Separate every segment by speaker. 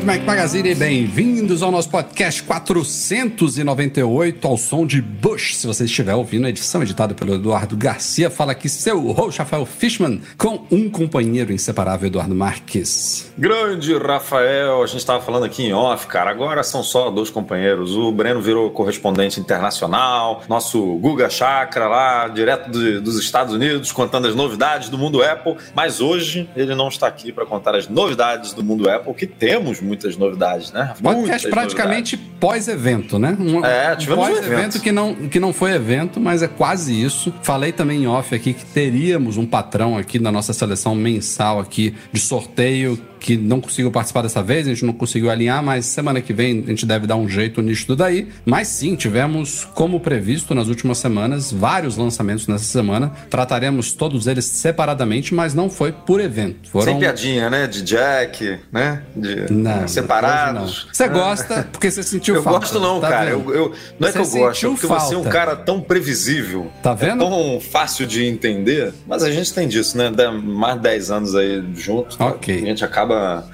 Speaker 1: Do Mac Magazine, bem-vindos ao nosso podcast 498 ao som de Bush. Se você estiver ouvindo a edição editada pelo Eduardo Garcia, fala aqui seu host Rafael Fishman com um companheiro inseparável, Eduardo Marques.
Speaker 2: Grande Rafael, a gente estava falando aqui em off, cara. Agora são só dois companheiros. O Breno virou correspondente internacional, nosso Guga Chakra lá, direto de, dos Estados Unidos, contando as novidades do mundo Apple. Mas hoje ele não está aqui para contar as novidades do mundo Apple, que temos muitas novidades, né?
Speaker 1: Podcast praticamente pós-evento, né? Um,
Speaker 2: É, tivemos um
Speaker 1: pós-evento
Speaker 2: evento.
Speaker 1: que não, que não foi evento, mas é quase isso. Falei também em off aqui que teríamos um patrão aqui na nossa seleção mensal aqui de sorteio que não conseguiu participar dessa vez, a gente não conseguiu alinhar, mas semana que vem a gente deve dar um jeito nisso tudo daí. Mas sim, tivemos, como previsto nas últimas semanas, vários lançamentos nessa semana. Trataremos todos eles separadamente, mas não foi por evento. Foram
Speaker 2: Sem piadinha, né? De Jack, né? De
Speaker 1: Não,
Speaker 2: separados.
Speaker 1: Você gosta porque você sentiu
Speaker 2: Eu
Speaker 1: falta.
Speaker 2: gosto não,
Speaker 1: tá
Speaker 2: cara. Eu, eu- não é que eu gosto, é porque você é um
Speaker 1: falta.
Speaker 2: cara tão previsível.
Speaker 1: Tá vendo?
Speaker 2: É tão fácil de entender. Mas a gente tem disso, né? Dá mais de 10 anos aí juntos.
Speaker 1: Ok.
Speaker 2: A gente acaba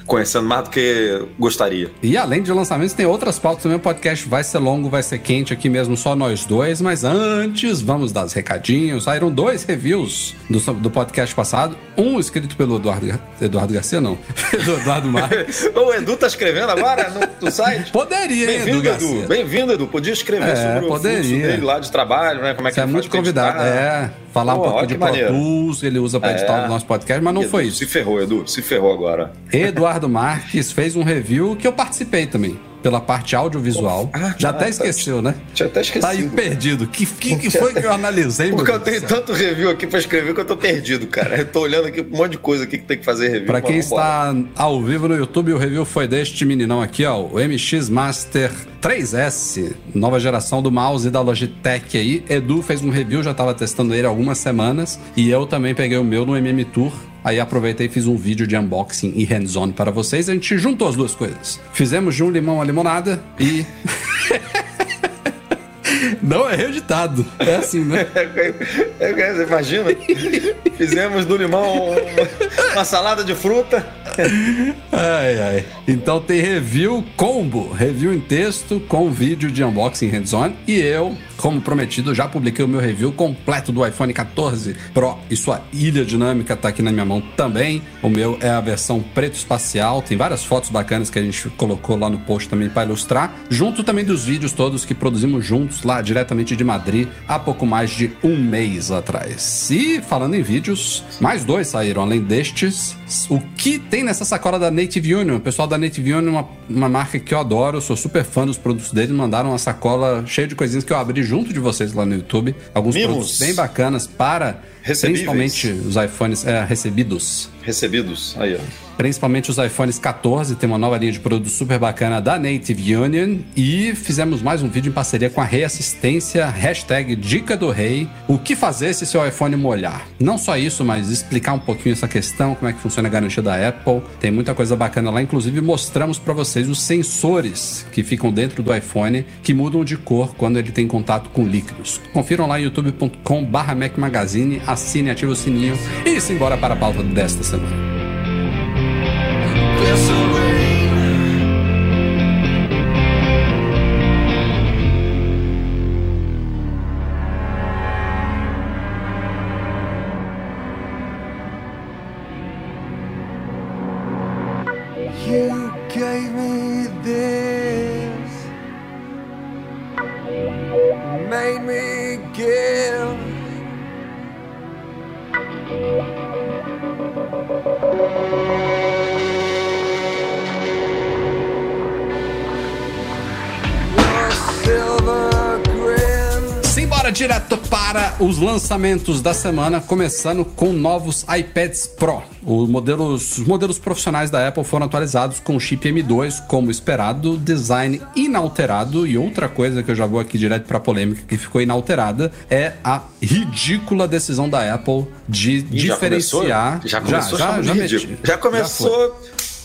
Speaker 2: conhecendo mais do que gostaria.
Speaker 1: E além de lançamentos, tem outras pautas também. O podcast vai ser longo, vai ser quente aqui mesmo, só nós dois. Mas antes, vamos dar os recadinhos. Saíram dois reviews do, do podcast passado. Um escrito pelo Eduardo, Eduardo Garcia, não. Pelo Eduardo Marques.
Speaker 2: o Edu tá escrevendo agora no, no site?
Speaker 1: Poderia, hein, Edu.
Speaker 2: Edu. Bem-vindo, Edu. Podia escrever
Speaker 1: É,
Speaker 2: sobre o
Speaker 1: poderia.
Speaker 2: fluxo dele lá de trabalho, né? Como é que
Speaker 1: Você é muito
Speaker 2: faz
Speaker 1: convidado. É, falar um pouquinho
Speaker 2: olha
Speaker 1: de Pro. Tools, ele usa pra editar
Speaker 2: É.
Speaker 1: o nosso podcast, mas não
Speaker 2: Edu,
Speaker 1: foi isso.
Speaker 2: Se ferrou, Edu. Se ferrou agora.
Speaker 1: Eduardo Marques fez um review que eu participei também, pela parte audiovisual.
Speaker 2: Ah,
Speaker 1: Já até esqueceu, né?
Speaker 2: Tinha até esquecido.
Speaker 1: Tá aí perdido. Que, que, que foi que eu analisei,
Speaker 2: Porque eu tenho tanto review aqui pra escrever que eu tô perdido, cara. Eu tô olhando aqui um monte de coisa aqui que tem que fazer review.
Speaker 1: Pra quem está ao vivo no YouTube, o review foi deste meninão aqui, ó, o MX Master 3S, nova geração do mouse da Logitech aí. Edu fez um review, já tava testando ele há algumas semanas, e eu também peguei o meu no MM Tour. Aí aproveitei e fiz um vídeo de unboxing e hands-on para vocês. A gente juntou as duas coisas. Fizemos de um limão a limonada e. Não é editado. É assim, né?
Speaker 2: É, é, Você imagina? Fizemos do limão uma salada de fruta.
Speaker 1: Ai, ai. Então tem review combo, review em texto com vídeo de unboxing hands-on. E eu, como prometido, já publiquei o meu review completo do iPhone 14 Pro e sua ilha dinâmica tá aqui na minha mão também. O meu é a versão preto espacial, tem várias fotos bacanas que a gente colocou lá no post também para ilustrar, junto também dos vídeos todos que produzimos juntos lá diretamente de Madrid há pouco mais de um mês atrás. E falando em vídeos, mais dois saíram além destes. O que tem nessa sacola da Native Union? O pessoal da Native Union é uma, uma marca que eu adoro, eu sou super fã dos produtos deles. Mandaram uma sacola cheia de coisinhas que eu abri junto de vocês lá no YouTube. Alguns
Speaker 2: Mimos.
Speaker 1: produtos bem bacanas para
Speaker 2: Recebíveis.
Speaker 1: principalmente os iPhones é, recebidos.
Speaker 2: Recebidos. Aí, ó.
Speaker 1: Principalmente os iPhones 14, tem uma nova linha de produtos super bacana da Native Union. E fizemos mais um vídeo em parceria com a Rei Assistência, hashtag Dica do Rei. O que fazer se seu iPhone molhar? Não só isso, mas explicar um pouquinho essa questão, como é que funciona a garantia da Apple. Tem muita coisa bacana lá, inclusive mostramos para vocês os sensores que ficam dentro do iPhone que mudam de cor quando ele tem contato com líquidos. Confiram lá em youtube.com/barra Mac Magazine, assine, ative o sininho e simbora para a pauta desta semana. Os lançamentos da semana, começando com novos iPads Pro. Os modelos, os modelos profissionais da Apple foram atualizados com chip M2, como esperado, design inalterado. E outra coisa que eu já vou aqui direto para polêmica que ficou inalterada é a ridícula decisão da Apple de
Speaker 2: já
Speaker 1: diferenciar.
Speaker 2: Já começou?
Speaker 1: já, já, meti.
Speaker 2: ridículo. Já começou.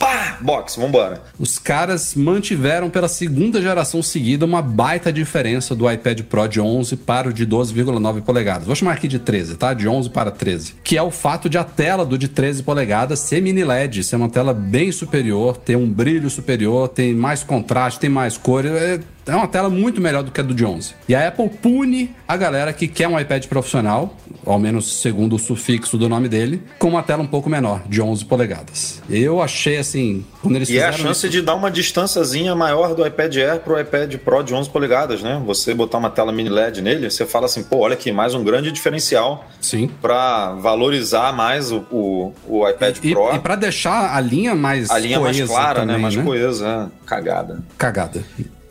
Speaker 2: Pá! Box, vambora.
Speaker 1: Os caras mantiveram pela segunda geração seguida uma baita diferença do iPad Pro de 11 para o de 12,9 polegadas. Vou chamar aqui de 13, tá? De 11 para 13. Que é o fato de a tela do de 13 polegadas ser mini LED, ser uma tela bem superior, ter um brilho superior, tem mais contraste, tem mais cor. É, é uma tela muito melhor do que a do de 11. E a Apple pune a galera que quer um iPad profissional, ao menos segundo o sufixo do nome dele, com uma tela um pouco menor, de 11 polegadas. Eu achei assim, quando eles
Speaker 2: E é a
Speaker 1: fizeram
Speaker 2: chance
Speaker 1: isso-
Speaker 2: de dar uma distânciazinha maior do iPad Air pro iPad Pro de 11 polegadas, né? Você botar uma tela mini LED nele, você fala assim, pô, olha aqui, mais um grande diferencial
Speaker 1: Sim.
Speaker 2: para valorizar mais o, o, o iPad
Speaker 1: E,
Speaker 2: Pro.
Speaker 1: e para deixar a linha mais
Speaker 2: a linha mais clara, né?
Speaker 1: também,
Speaker 2: Mais coesa, é. cagada.
Speaker 1: Cagada.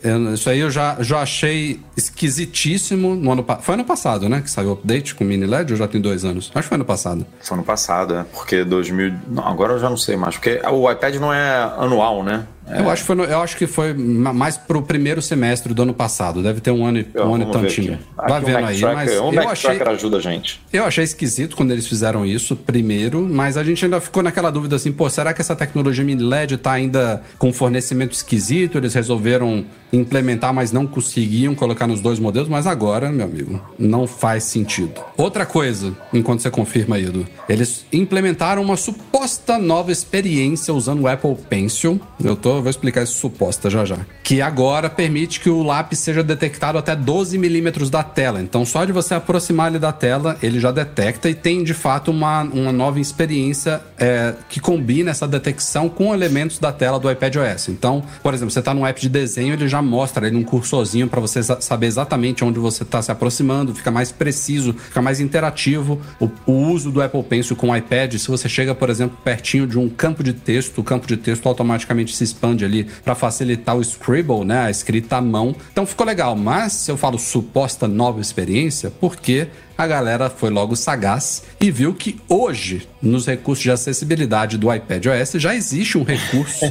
Speaker 1: Eu- isso aí eu já, já achei esquisitíssimo no ano. Foi ano passado, né? Que saiu o update com mini LED ou já tem dois anos? Acho que foi ano passado.
Speaker 2: Foi no passado, é. Porque 2000. Não, agora eu já não sei mais. Porque o iPad não é anual, né?
Speaker 1: Eu, acho que foi no- eu acho que foi ma- mais pro primeiro semestre do ano passado. Deve ter um ano e,
Speaker 2: Ó,
Speaker 1: um ano e tantinho. Vai
Speaker 2: Aqui
Speaker 1: vendo aí. Mas
Speaker 2: Tracker, o
Speaker 1: eu achei,
Speaker 2: ajuda a gente.
Speaker 1: eu achei esquisito quando eles fizeram isso primeiro, mas a gente ainda ficou naquela dúvida assim, pô, será que essa tecnologia mini LED tá ainda com fornecimento esquisito? Eles resolveram implementar, mas não conseguiam colocar nos dois modelos, mas agora, meu amigo, não faz sentido. Outra coisa, enquanto você confirma aí, Edu, eles implementaram uma suposta nova experiência usando o Apple Pencil. Eu tô, vou explicar isso suposta já já. Que agora permite que o lápis seja detectado até 12 milímetros da tela. Então, só de você aproximar ele da tela, ele já detecta e tem de fato uma, uma nova experiência é, que combina essa detecção com elementos da tela do iPad OS. Então, por exemplo, você está num app de desenho, ele já mostra ele um cursorzinho para você sa- saber exatamente onde você está se aproximando, fica mais preciso, fica mais interativo. O, o uso do Apple Pencil com o iPad, se você chega, por exemplo, pertinho de um campo de texto, o campo de texto automaticamente se expande ali para facilitar o scribble, né, a escrita à mão. Então ficou legal, mas eu falo suposta nova experiência porque a galera foi logo sagaz e viu que hoje, nos recursos de acessibilidade do iPad OS, já existe um recurso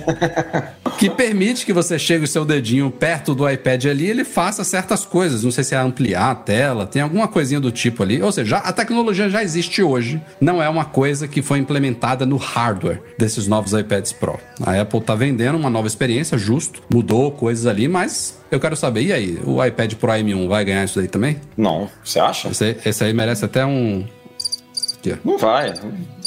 Speaker 1: que permite que você chegue o seu dedinho perto do iPad ali e ele faça certas coisas. Não sei se é ampliar a tela, tem alguma coisinha do tipo ali. Ou seja, a tecnologia já existe hoje, não é uma coisa que foi implementada no hardware desses novos iPads Pro. A Apple tá vendendo uma nova experiência, justo, mudou coisas ali, mas eu quero saber, e aí, o iPad Pro M1 vai ganhar isso daí também?
Speaker 2: Não, você acha?
Speaker 1: Esse, aí- esse aí merece até um. Aqui.
Speaker 2: Não vai.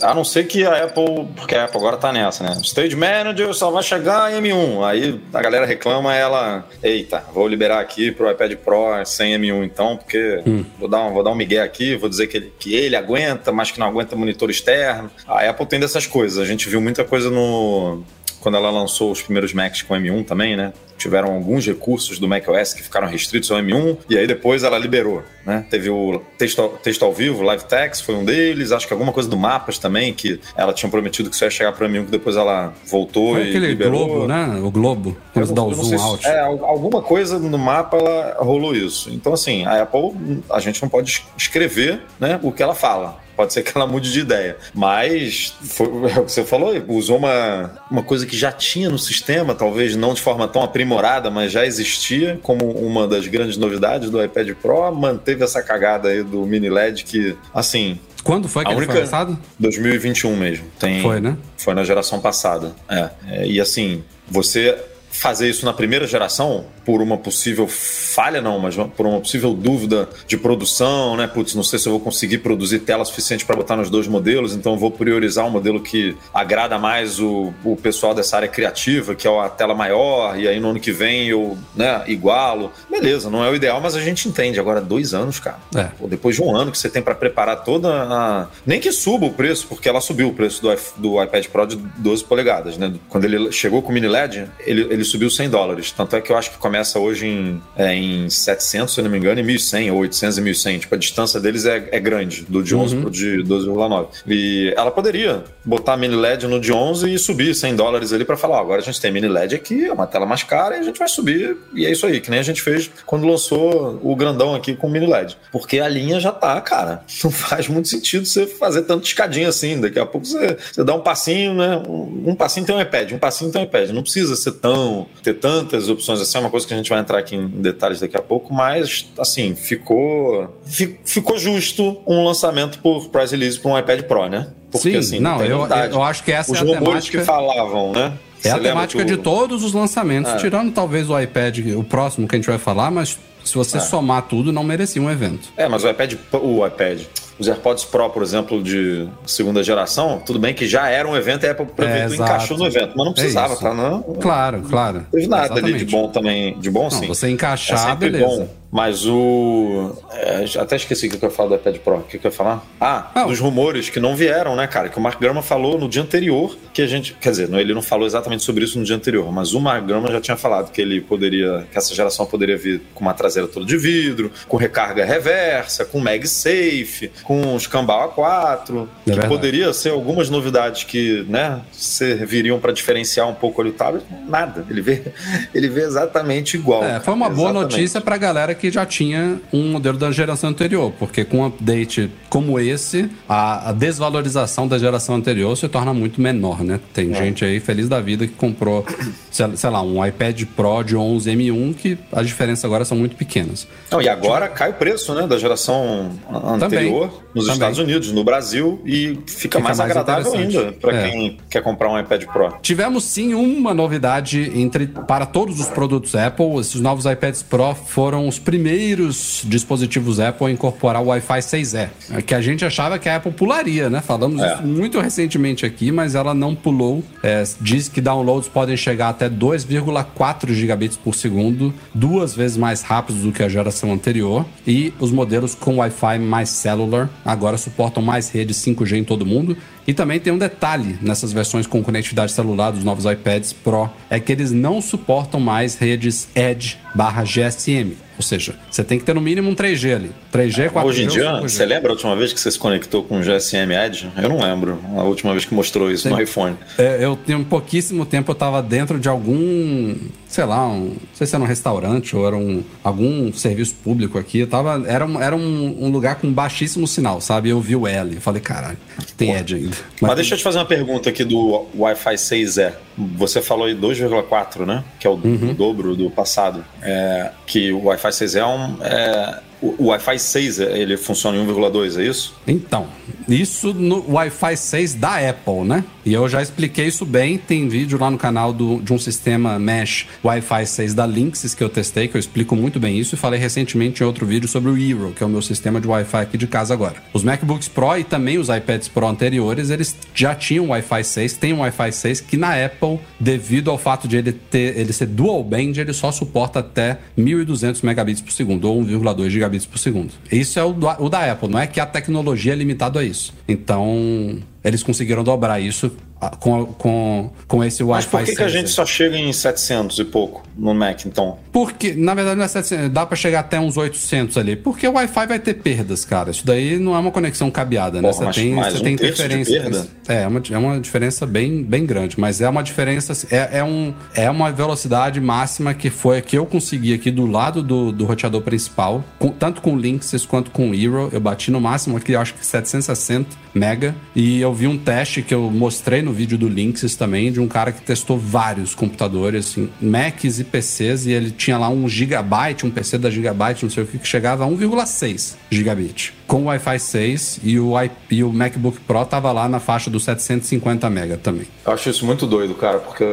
Speaker 2: A não ser que a Apple, porque a Apple agora tá nessa, né? Stage Manager só vai chegar em M1. Aí a galera reclama, ela, eita, vou liberar aqui pro iPad Pro sem M1 então, porque vou, dar um, vou dar um migué aqui, vou dizer que ele, que ele aguenta, mas que não aguenta monitor externo. A Apple tem dessas coisas. A gente viu muita coisa no quando ela lançou os primeiros Macs com M1 também, né? Tiveram alguns recursos do macOS que ficaram restritos ao M1 e aí depois ela liberou, né? Teve o texto, ao- texto ao vivo, Live Text foi um deles, acho que alguma coisa do Mapas também, que ela tinha prometido que só ia chegar para M1, que depois ela voltou
Speaker 1: Foi
Speaker 2: e
Speaker 1: aquele
Speaker 2: liberou.
Speaker 1: globo, né? O globo. Quando dá o
Speaker 2: Eu não
Speaker 1: zoom
Speaker 2: se-
Speaker 1: out.
Speaker 2: É, al- alguma coisa no mapa ela rolou isso. Então, assim, a Apple, a gente não pode es- escrever né, o que ela fala. Pode ser que ela mude de ideia. Mas, foi, é o que você falou, usou uma, uma coisa que já tinha no sistema, talvez não de forma tão aprimorada, mas já existia como uma das grandes novidades do iPad Pro. Manteve essa cagada aí do mini LED que, assim,
Speaker 1: Quando foi que
Speaker 2: A
Speaker 1: ele
Speaker 2: única-
Speaker 1: foi lançado?
Speaker 2: 2021 mesmo. Tem,
Speaker 1: Foi, né?
Speaker 2: Foi na geração passada. É. É, e assim, você fazer isso na primeira geração, por uma possível falha, não, mas por uma possível dúvida de produção, né? Putz, não sei se eu vou conseguir produzir tela suficiente para botar nos dois modelos, então eu vou priorizar um modelo que agrada mais o, o pessoal dessa área criativa, que é a tela maior, e aí no ano que vem eu né, igualo. Beleza, não é o ideal, mas a gente entende. Agora, dois anos, cara.
Speaker 1: É.
Speaker 2: Pô, depois de um ano que você tem para preparar toda a. Nem que suba o preço, porque ela subiu o preço do, do iPad Pro de 12 polegadas, né? Quando ele chegou com o mini LED, ele, ele ele subiu 100 dólares. Tanto é que eu acho que começa hoje em, é, em 700, se eu não me engano, e 1100, ou 800 e 1100. Tipo, a distância deles é, é grande, do de 11 pro de 12,9. E ela poderia botar mini LED no de 11 e subir 100 dólares ali para falar: ó, agora a gente tem mini LED aqui, é uma tela mais cara e a gente vai subir. E é isso aí, que nem a gente fez quando lançou o grandão aqui com mini LED. Porque a linha já tá, cara. Não faz muito sentido você fazer tanto escadinha assim. Daqui a pouco você, você dá um passinho, né? Um, um passinho tem um iPad, um passinho tem um iPad. Não precisa ser tão. Ter tantas opções assim. É uma coisa que a gente vai entrar aqui em detalhes daqui a pouco, mas assim, ficou. fi- ficou justo um lançamento por price release para um iPad Pro, né?
Speaker 1: Sim,
Speaker 2: assim,
Speaker 1: não, eu, eu acho que essa
Speaker 2: Os
Speaker 1: é a
Speaker 2: rumores
Speaker 1: temática.
Speaker 2: que falavam, né?
Speaker 1: É a
Speaker 2: Você
Speaker 1: temática de todos os lançamentos,
Speaker 2: É.
Speaker 1: tirando talvez o iPad, o próximo que a gente vai falar, mas se você somar tudo, não merecia um evento.
Speaker 2: É, mas o iPad, o iPad, os AirPods Pro, por exemplo, de segunda geração, tudo bem que já era um evento a Apple
Speaker 1: exato.
Speaker 2: encaixou no evento, mas não precisava,
Speaker 1: isso.
Speaker 2: tá? Não,
Speaker 1: Claro, claro.
Speaker 2: não teve nada ali de
Speaker 1: Exatamente.
Speaker 2: bom também, de bom
Speaker 1: Não,
Speaker 2: sim.
Speaker 1: você
Speaker 2: É
Speaker 1: encaixar,
Speaker 2: sempre
Speaker 1: beleza.
Speaker 2: bom. Mas o. é, até esqueci o que eu ia falar do iPad Pro. O que eu ia falar? Ah,
Speaker 1: Ah,
Speaker 2: dos rumores que não vieram, né, cara? Que o Mark Gurman falou no dia anterior que a gente. Quer dizer, ele não falou exatamente sobre isso no dia anterior, mas o Mark Gurman já tinha falado que ele poderia. que essa geração poderia vir com uma traseira toda de vidro, com recarga reversa, com MagSafe, com escambau A4.
Speaker 1: É
Speaker 2: que
Speaker 1: verdade.
Speaker 2: poderia ser algumas novidades que, né, serviriam para diferenciar um pouco ali o tablet. Nada. Ele vê, ele vê exatamente igual.
Speaker 1: É, foi uma boa
Speaker 2: Exatamente.
Speaker 1: notícia pra galera que já tinha um modelo da geração anterior, porque com um update como esse, a, a desvalorização da geração anterior se torna muito menor, né? Tem
Speaker 2: É.
Speaker 1: gente aí feliz da vida que comprou, sei lá, um iPad Pro de 11 M1 que as diferenças agora são muito pequenas.
Speaker 2: Não, e agora cai o preço né, da geração anterior nos
Speaker 1: também.
Speaker 2: Estados Unidos, no Brasil, e fica, mais,
Speaker 1: mais
Speaker 2: agradável ainda para
Speaker 1: É.
Speaker 2: quem quer comprar um iPad Pro.
Speaker 1: Tivemos sim uma novidade entre para todos os produtos Apple. Esses novos iPads Pro foram os primeiros dispositivos Apple a incorporar o Wi-Fi 6E, que a gente achava que a Apple pularia, né? Falamos
Speaker 2: É.
Speaker 1: isso muito recentemente aqui, mas ela não pulou. É, diz que downloads podem chegar até 2,4 gigabits por segundo, duas vezes mais rápidos do que a geração anterior. E os modelos com Wi-Fi mais cellular agora suportam mais redes 5G em todo mundo. E também tem um detalhe nessas versões com conectividade celular dos novos iPads Pro, é que eles não suportam mais redes Edge barra GSM. Ou seja, você tem que ter no mínimo um 3G ali. 3G, 4G.
Speaker 2: Hoje em dia,
Speaker 1: 5G.
Speaker 2: você lembra a última vez que você se conectou com o GSM Edge? Eu não lembro a última vez que mostrou isso no iPhone.
Speaker 1: É, eu tenho pouquíssimo tempo, eu tava dentro de algum, sei lá, um, não sei se era um restaurante ou era um, algum serviço público aqui. Eu tava, era um, era um, um lugar com baixíssimo sinal, sabe? Eu vi o L, eu falei, caralho, tem Edge ainda.
Speaker 2: Mas, deixa eu te fazer uma pergunta aqui do Wi-Fi 6E. Você falou aí 2,4, né? Que é o,
Speaker 1: Uhum.
Speaker 2: o dobro do passado. É, que o Wi-Fi 6E é um. é, o o Wi-Fi 6 ele funciona em 1,2, é isso?
Speaker 1: Então, isso no Wi-Fi 6 da Apple, né? E eu já expliquei isso bem. Tem vídeo lá no canal do, de um sistema Mesh Wi-Fi 6 da Linksys que eu testei, que eu explico muito bem isso. E falei recentemente em outro vídeo sobre o Eero, que é o meu sistema de Wi-Fi aqui de casa agora. Os MacBooks Pro e também os iPads Pro anteriores, eles já tinham Wi-Fi 6, tem um Wi-Fi 6 que na Apple, devido ao fato de ele ter ele ser dual band, ele só suporta até 1200 megabits por segundo ou 1,2 gigabits por segundo. Isso é o, o da Apple, não é que a tecnologia é limitada a isso. Então, eles conseguiram dobrar isso com, com, com esse
Speaker 2: Mas
Speaker 1: Wi-Fi
Speaker 2: por que,
Speaker 1: 6.
Speaker 2: que a gente só chega em 700 e pouco no Mac, então?
Speaker 1: Porque, na verdade, não é 700, dá pra chegar até uns 800 ali. Porque o Wi-Fi vai ter perdas, cara. Isso daí não é uma conexão cabeada, né?
Speaker 2: Porra,
Speaker 1: Você
Speaker 2: mas
Speaker 1: tem, você
Speaker 2: um
Speaker 1: tem interferência.
Speaker 2: perda?
Speaker 1: É, é uma, é uma diferença bem, bem grande. Mas é uma diferença. É, é, um, é uma velocidade máxima que foi a que eu consegui aqui do lado do, do roteador principal. com- tanto com o Linksys quanto com o Eero. Eu bati no máximo aqui, acho que 760 mega. E eu vi um teste que eu mostrei no vídeo do Linksys também, de um cara que testou vários computadores, assim, Macs e PCs, e ele tinha lá um gigabyte, um PC da Gigabyte, não sei o que, que chegava a 1,6 gigabit. Com o Wi-Fi 6 e o, e o MacBook Pro tava lá na faixa dos 750 mega também.
Speaker 2: Eu acho isso muito doido, cara, porque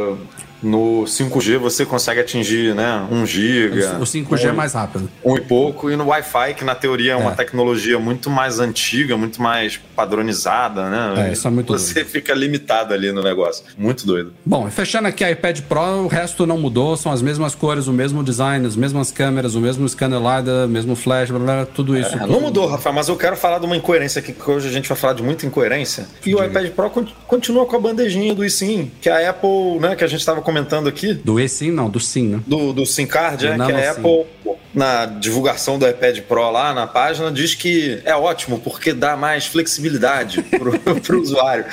Speaker 2: no 5G você consegue atingir, né, 1 giga.
Speaker 1: O 5G é
Speaker 2: um-
Speaker 1: mais rápido.
Speaker 2: um e pouco, e no Wi-Fi, que na teoria é uma
Speaker 1: É.
Speaker 2: tecnologia muito mais antiga, muito mais padronizada, né?
Speaker 1: É, isso é muito
Speaker 2: Você fica limitado ali no negócio. Muito doido.
Speaker 1: Bom, e fechando aqui a iPad Pro, o resto não mudou, são as mesmas cores, o mesmo design, as mesmas câmeras, o mesmo scanner LiDAR, mesmo flash, blá, blá, tudo isso.
Speaker 2: É,
Speaker 1: tudo-
Speaker 2: não mudou, Rafael, mas eu quero falar de uma incoerência aqui, que hoje a gente vai falar de muita incoerência. E o iPad Pro con- continua com a bandejinha do eSIM, que a Apple, né, que a gente estava comentando aqui,
Speaker 1: Do eSIM, não, do SIM, né?
Speaker 2: do, do SIM Card,
Speaker 1: Do
Speaker 2: é, que a
Speaker 1: nano
Speaker 2: Apple, na divulgação do iPad Pro lá na página, diz que é ótimo porque dá mais flexibilidade pro, pro usuário.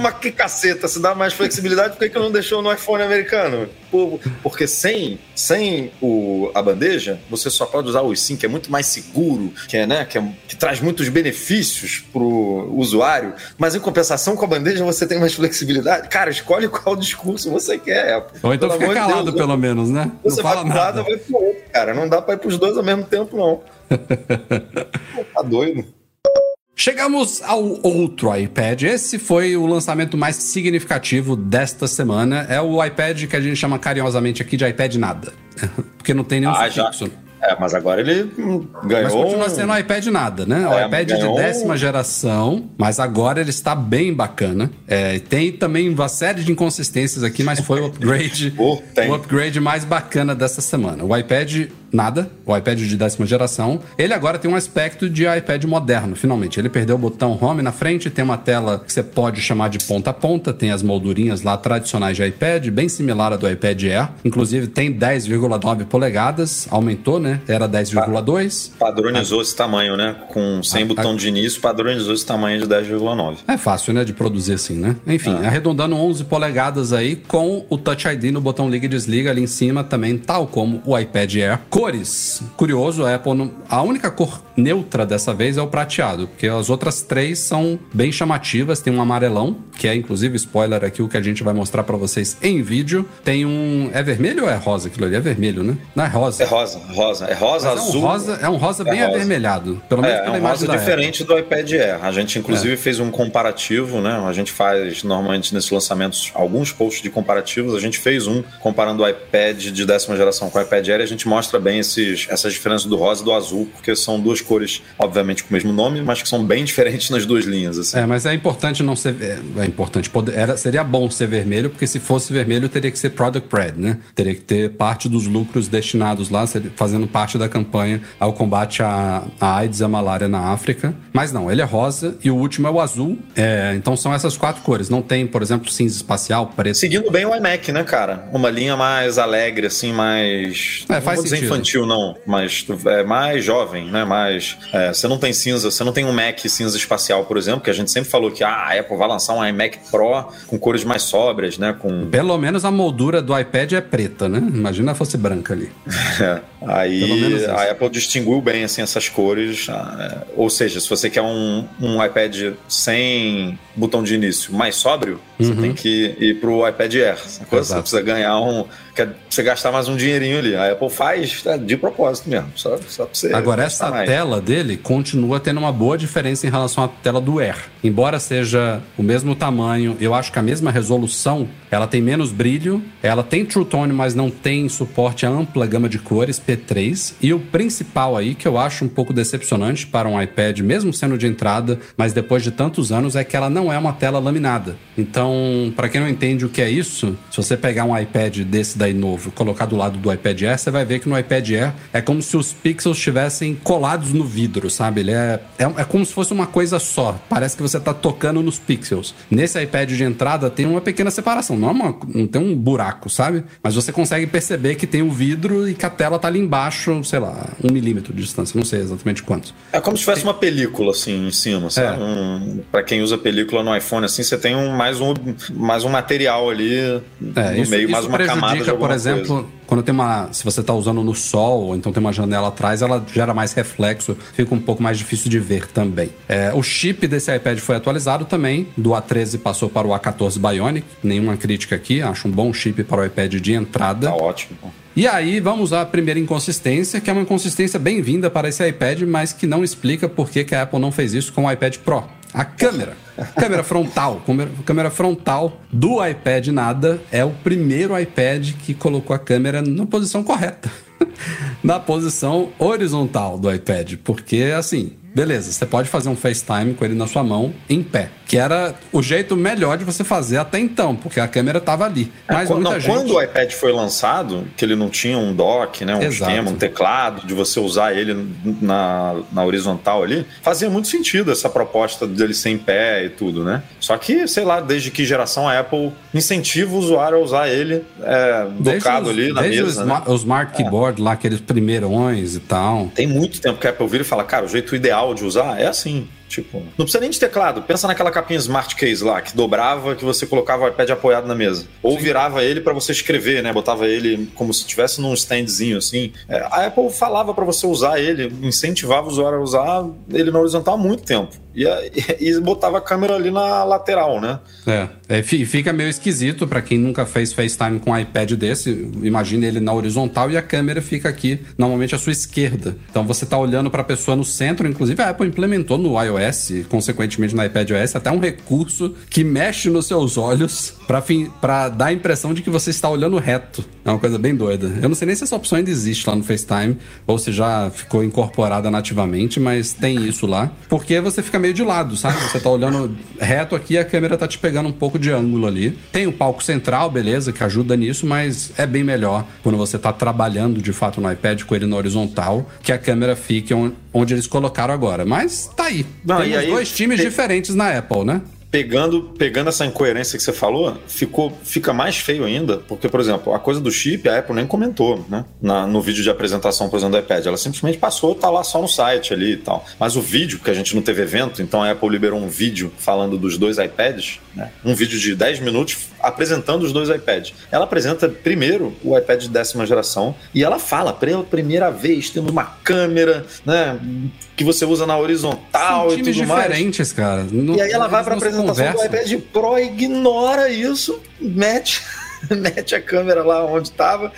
Speaker 2: Mas que caceta, se dá mais flexibilidade, por que, que não deixou no iPhone americano? Por- porque sem, sem o, a bandeja, você só pode usar o SIM, que é muito mais seguro, que, é, né, que, é- que traz muitos benefícios pro usuário, mas em compensação com a bandeja você tem mais flexibilidade. Cara, escolhe qual discurso você quer.
Speaker 1: Ou então
Speaker 2: Pelo
Speaker 1: fica calado,
Speaker 2: Deus,
Speaker 1: pelo menos, né?
Speaker 2: você
Speaker 1: não
Speaker 2: vai
Speaker 1: fala nada.
Speaker 2: vai pro outro, cara. Não dá pra ir pros dois ao mesmo tempo, não. Tá doido.
Speaker 1: Chegamos ao outro iPad. Esse foi o lançamento mais significativo desta semana. É o iPad que a gente chama carinhosamente aqui de iPad nada. Porque não tem nenhum
Speaker 2: Ah, já.
Speaker 1: fixo.
Speaker 2: É, mas agora ele ganhou.
Speaker 1: Mas continua sendo o iPad nada, né? O
Speaker 2: É,
Speaker 1: iPad de
Speaker 2: ganhou um-
Speaker 1: décima geração, mas agora ele está bem bacana. É, tem também uma série de inconsistências aqui, mas foi o upgrade,
Speaker 2: Oh,
Speaker 1: o upgrade mais bacana dessa semana. O iPad nada, o iPad de décima geração, ele agora tem um aspecto de iPad moderno, finalmente. Ele perdeu o botão Home na frente, tem uma tela que você pode chamar de ponta a ponta, tem as moldurinhas lá tradicionais de iPad, bem similar à do iPad Air. Inclusive tem 10,9 polegadas, aumentou, né? Era 10,2.
Speaker 2: Padronizou esse tamanho, né? Com sem
Speaker 1: Ah,
Speaker 2: botão de início, padronizou esse tamanho de 10,9.
Speaker 1: É fácil, né, de produzir assim, né? Enfim,
Speaker 2: Ah.
Speaker 1: arredondando 11 polegadas aí com o Touch ID no botão liga e desliga ali em cima também, tal como o iPad Air. Cores. Curioso, a Apple não... a única cor neutra dessa vez é o prateado, porque as outras três são bem chamativas, tem um amarelão, que é inclusive spoiler aqui o que a gente vai mostrar pra vocês em vídeo. Tem um é vermelho ou é rosa aquilo ali? É vermelho, né? Não é rosa.
Speaker 2: É rosa, rosa. É rosa,
Speaker 1: Mas é um
Speaker 2: azul.
Speaker 1: rosa, é um rosa bem
Speaker 2: rosa.
Speaker 1: avermelhado, pelo menos
Speaker 2: É, é
Speaker 1: pela
Speaker 2: um
Speaker 1: imagem
Speaker 2: rosa
Speaker 1: da Apple.
Speaker 2: diferente do iPad Air. A gente, inclusive, fez um comparativo, né? A gente faz, normalmente, nesses lançamentos, alguns posts de comparativos. A gente fez um comparando o iPad de décima geração com o iPad Air e a gente mostra bem esses, essas diferenças do rosa e do azul, porque são duas cores, obviamente, com o mesmo nome, mas que são bem diferentes nas duas linhas, assim.
Speaker 1: É, mas é importante não ser. É, é importante. Poder, era, seria bom ser vermelho, porque se fosse vermelho, teria que ser product red, né? Teria que ter parte dos lucros destinados lá, fazendo parte da campanha ao combate à, à AIDS e à malária na África. Mas não, ele é rosa e o último é o azul. É, então são essas quatro cores. Não tem, por exemplo, cinza espacial, preto.
Speaker 2: Seguindo bem o iMac, né, cara? Uma linha mais alegre, assim, mais.
Speaker 1: É, faz sentido.
Speaker 2: infantil, não, mas é mais jovem, né? Mais. é, você não tem cinza, você não tem um Mac cinza espacial, por exemplo, que a gente sempre falou que ah, a Apple vai lançar um iMac Pro com cores mais sóbrias, né? Com.
Speaker 1: Pelo menos a moldura do iPad é preta, né? Imagina fosse branca ali.
Speaker 2: É, aí a Apple distinguiu bem assim, essas cores. ah, é, ou seja, se você quer um, um iPad sem botão de início mais sóbrio, você tem que ir pro iPad Air. Você precisa ganhar um. Quer você gastar mais um dinheirinho ali. A Apple faz é, de propósito mesmo. Só, só pra você.
Speaker 1: Agora, essa
Speaker 2: mais.
Speaker 1: tela dele continua tendo uma boa diferença em relação à tela do Air. Embora seja o mesmo tamanho, eu acho que a mesma resolução, ela tem menos brilho, ela tem True Tone, mas não tem suporte a ampla gama de cores, P3. E o principal aí, que eu acho um pouco decepcionante para um iPad, mesmo sendo de entrada, mas depois de tantos anos, é que ela não é uma tela laminada. Então, para quem não entende o que é isso, se você pegar um iPad desse daí novo e colocar do lado do iPad Air, você vai ver que no iPad Air é como se os pixels estivessem colados no vidro, sabe? Ele é, é, é como se fosse uma coisa só. Parece que você tá tocando nos pixels. Nesse iPad de entrada tem uma pequena separação. Não, é uma- não tem um buraco, sabe? Mas você consegue perceber que tem o vidro e que a tela tá ali embaixo, sei lá, um milímetro de distância. Não sei exatamente quanto.
Speaker 2: É como se tivesse uma película assim em cima, sabe?
Speaker 1: É.
Speaker 2: Um, para quem usa película no iPhone, assim, você tem um, mais, um, mais um material ali
Speaker 1: É,
Speaker 2: no
Speaker 1: isso,
Speaker 2: meio,
Speaker 1: isso
Speaker 2: mais uma camada de alguma
Speaker 1: por exemplo,
Speaker 2: coisa.
Speaker 1: Quando tem uma. Se você está usando no sol, ou então tem uma janela atrás, ela gera mais reflexo, fica um pouco mais difícil de ver também. É, o chip desse iPad foi atualizado também, do A13 passou para o A14 Bionic, nenhuma crítica aqui, acho um bom chip para o iPad de entrada.
Speaker 2: Tá ótimo.
Speaker 1: E aí, vamos à primeira inconsistência, que é uma inconsistência bem-vinda para esse iPad, mas que não explica por que, que a Apple não fez isso com o iPad Pro. A câmera. câmera frontal. câmera- frontal do iPad nada é o primeiro iPad que colocou a câmera na posição correta. na posição horizontal do iPad. Porque, assim, beleza, você pode fazer um FaceTime com ele na sua mão, em pé. Que era o jeito melhor de você fazer até então, porque a câmera tava ali.
Speaker 2: É,
Speaker 1: Mas
Speaker 2: quando,
Speaker 1: muita
Speaker 2: não,
Speaker 1: gente...
Speaker 2: quando o iPad foi lançado, que ele não tinha um dock, né, um
Speaker 1: Exato.
Speaker 2: esquema, um teclado, de você usar ele na, na horizontal ali, fazia muito sentido essa proposta dele ser em pé e tudo, né? Só que, sei lá, desde que geração a Apple incentiva o usuário a usar ele é, docado
Speaker 1: os-
Speaker 2: ali na mesa,
Speaker 1: os,
Speaker 2: né?
Speaker 1: os Smart Keyboard lá, aqueles primeirões e tal.
Speaker 2: Tem muito tempo que a Apple vira e fala, cara, o jeito ideal de usar é assim. Tipo, não precisa nem de teclado. Pensa naquela capinha Smart Case lá, que dobrava, que você colocava o iPad apoiado na mesa. Ou virava ele para você escrever, né? Botava ele como se tivesse num standzinho assim. É, a Apple falava para você usar ele, incentivava o usuário a usar ele na horizontal há muito tempo. E, a- e botava a câmera ali na lateral, né?
Speaker 1: É, é, fi- fica meio esquisito pra quem nunca fez FaceTime com um iPad desse. Imagina ele na horizontal e a câmera fica aqui, normalmente à sua esquerda. Então você tá olhando pra pessoa no centro. Inclusive a Apple implementou no iOS, e consequentemente no iPadOS, até um recurso que mexe nos seus olhos pra dar a impressão de que você está olhando reto. É uma coisa bem doida. Eu não sei nem se essa opção ainda existe lá no FaceTime ou se já ficou incorporada nativamente, mas tem isso lá. Porque você fica meio de lado, sabe? Você tá olhando reto aqui e a câmera tá te pegando um pouco de ângulo ali. Tem o palco central, beleza, que ajuda nisso, mas é bem melhor quando você tá trabalhando de fato no iPad com ele na horizontal, que a câmera fique on- onde eles colocaram agora. Mas tá aí.
Speaker 2: Não,
Speaker 1: Temos
Speaker 2: e
Speaker 1: dois times
Speaker 2: tem-
Speaker 1: diferentes na Apple, né?
Speaker 2: Pegando, pegando essa incoerência que você falou, ficou, fica mais feio ainda, porque, por exemplo, a coisa do chip, a Apple nem comentou, né? Na, no vídeo de apresentação, por exemplo, do iPad. Ela simplesmente passou, tá lá só no site ali e tal. Mas o vídeo, que a gente não teve evento, então a Apple liberou um vídeo falando dos dois iPads, né? Um vídeo de 10 minutos apresentando os dois iPads. Ela apresenta primeiro o iPad de décima geração e ela fala, pela primeira vez, temos uma câmera, né? Que você usa na horizontal
Speaker 1: São
Speaker 2: e tudo mais.
Speaker 1: diferentes, cara. Não-
Speaker 2: E aí ela vai pra
Speaker 1: não se
Speaker 2: apresentação do
Speaker 1: conversam.
Speaker 2: iPad Pro, ignora isso, mete, mete a câmera lá onde estava.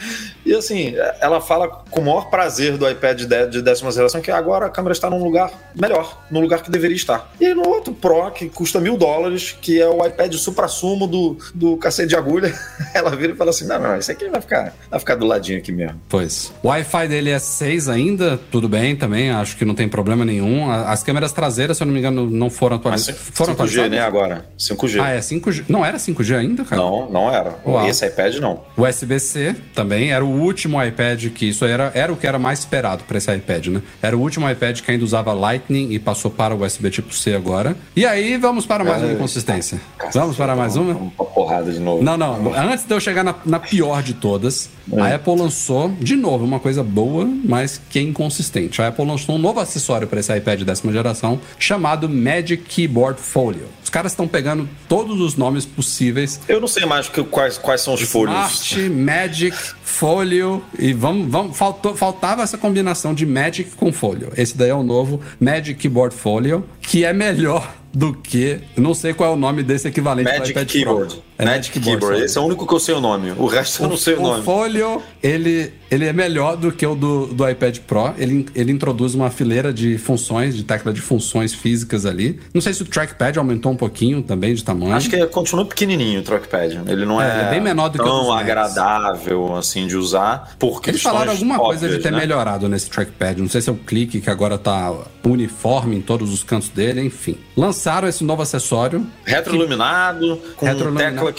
Speaker 2: E assim, ela fala com o maior prazer do iPad de de décima geração que agora a câmera está num lugar melhor, no lugar que deveria estar. E no outro Pro, que custa mil dólares, que é o iPad supra-sumo do, do cacete de agulha, ela vira e fala assim: não, não, esse aqui vai ficar, vai ficar do ladinho aqui mesmo.
Speaker 1: Pois. O Wi-Fi dele é 6 ainda, tudo bem também, acho que não tem problema nenhum. As câmeras traseiras, se eu não me engano, não foram atualizadas. Foram
Speaker 2: 5G,
Speaker 1: atualizadas?
Speaker 2: né, agora? 5G.
Speaker 1: Ah, é 5G. Não era 5G ainda, cara?
Speaker 2: Não, não era.
Speaker 1: Uau.
Speaker 2: Esse iPad não.
Speaker 1: USB-C também era o último iPad que isso era, era o que era mais esperado para esse iPad, né? Era o último iPad que ainda usava Lightning e passou para o USB tipo C agora. E aí vamos para mais uma
Speaker 2: É,
Speaker 1: inconsistência. Vamos para mais uma?
Speaker 2: Vamos pra porrada de novo.
Speaker 1: Não, não. Antes de eu chegar na, na pior de todas, a Apple lançou, de novo, uma coisa boa, mas que é inconsistente. A Apple lançou um novo acessório para esse iPad décima geração chamado Magic Keyboard Folio. Os caras estão pegando todos os nomes possíveis
Speaker 2: Eu não sei mais que- quais, quais são os folhos.
Speaker 1: Smart, Magic, Folio e vamos, vamos faltou, faltava essa combinação de Magic com Folio. Esse daí é o novo Magic Keyboard Folio, que é melhor do que, não sei qual é o nome desse equivalente pro
Speaker 2: Magic
Speaker 1: iPad Pro.
Speaker 2: Keyboard.
Speaker 1: É
Speaker 2: Magic Keyboard. Esse é o único que eu sei o nome. O resto eu não sei o, nome.
Speaker 1: Folio, ele, ele é melhor do que o do, do iPad Pro. Ele, ele introduz uma fileira de funções, de tecla de funções físicas ali. Não sei se o trackpad aumentou um pouquinho também de tamanho.
Speaker 2: Acho que é- continua pequenininho o trackpad. Ele não
Speaker 1: É,
Speaker 2: é,
Speaker 1: ele é bem menor do que o
Speaker 2: tão agradável assim de usar. Por
Speaker 1: Eles falaram alguma coisa de
Speaker 2: óbvias,
Speaker 1: ter
Speaker 2: né?
Speaker 1: melhorado nesse trackpad. Não sei se é o clique que agora tá uniforme em todos os cantos dele, enfim. Lançaram esse novo acessório.
Speaker 2: Retroiluminado, com
Speaker 1: Retroiluminado.
Speaker 2: tecla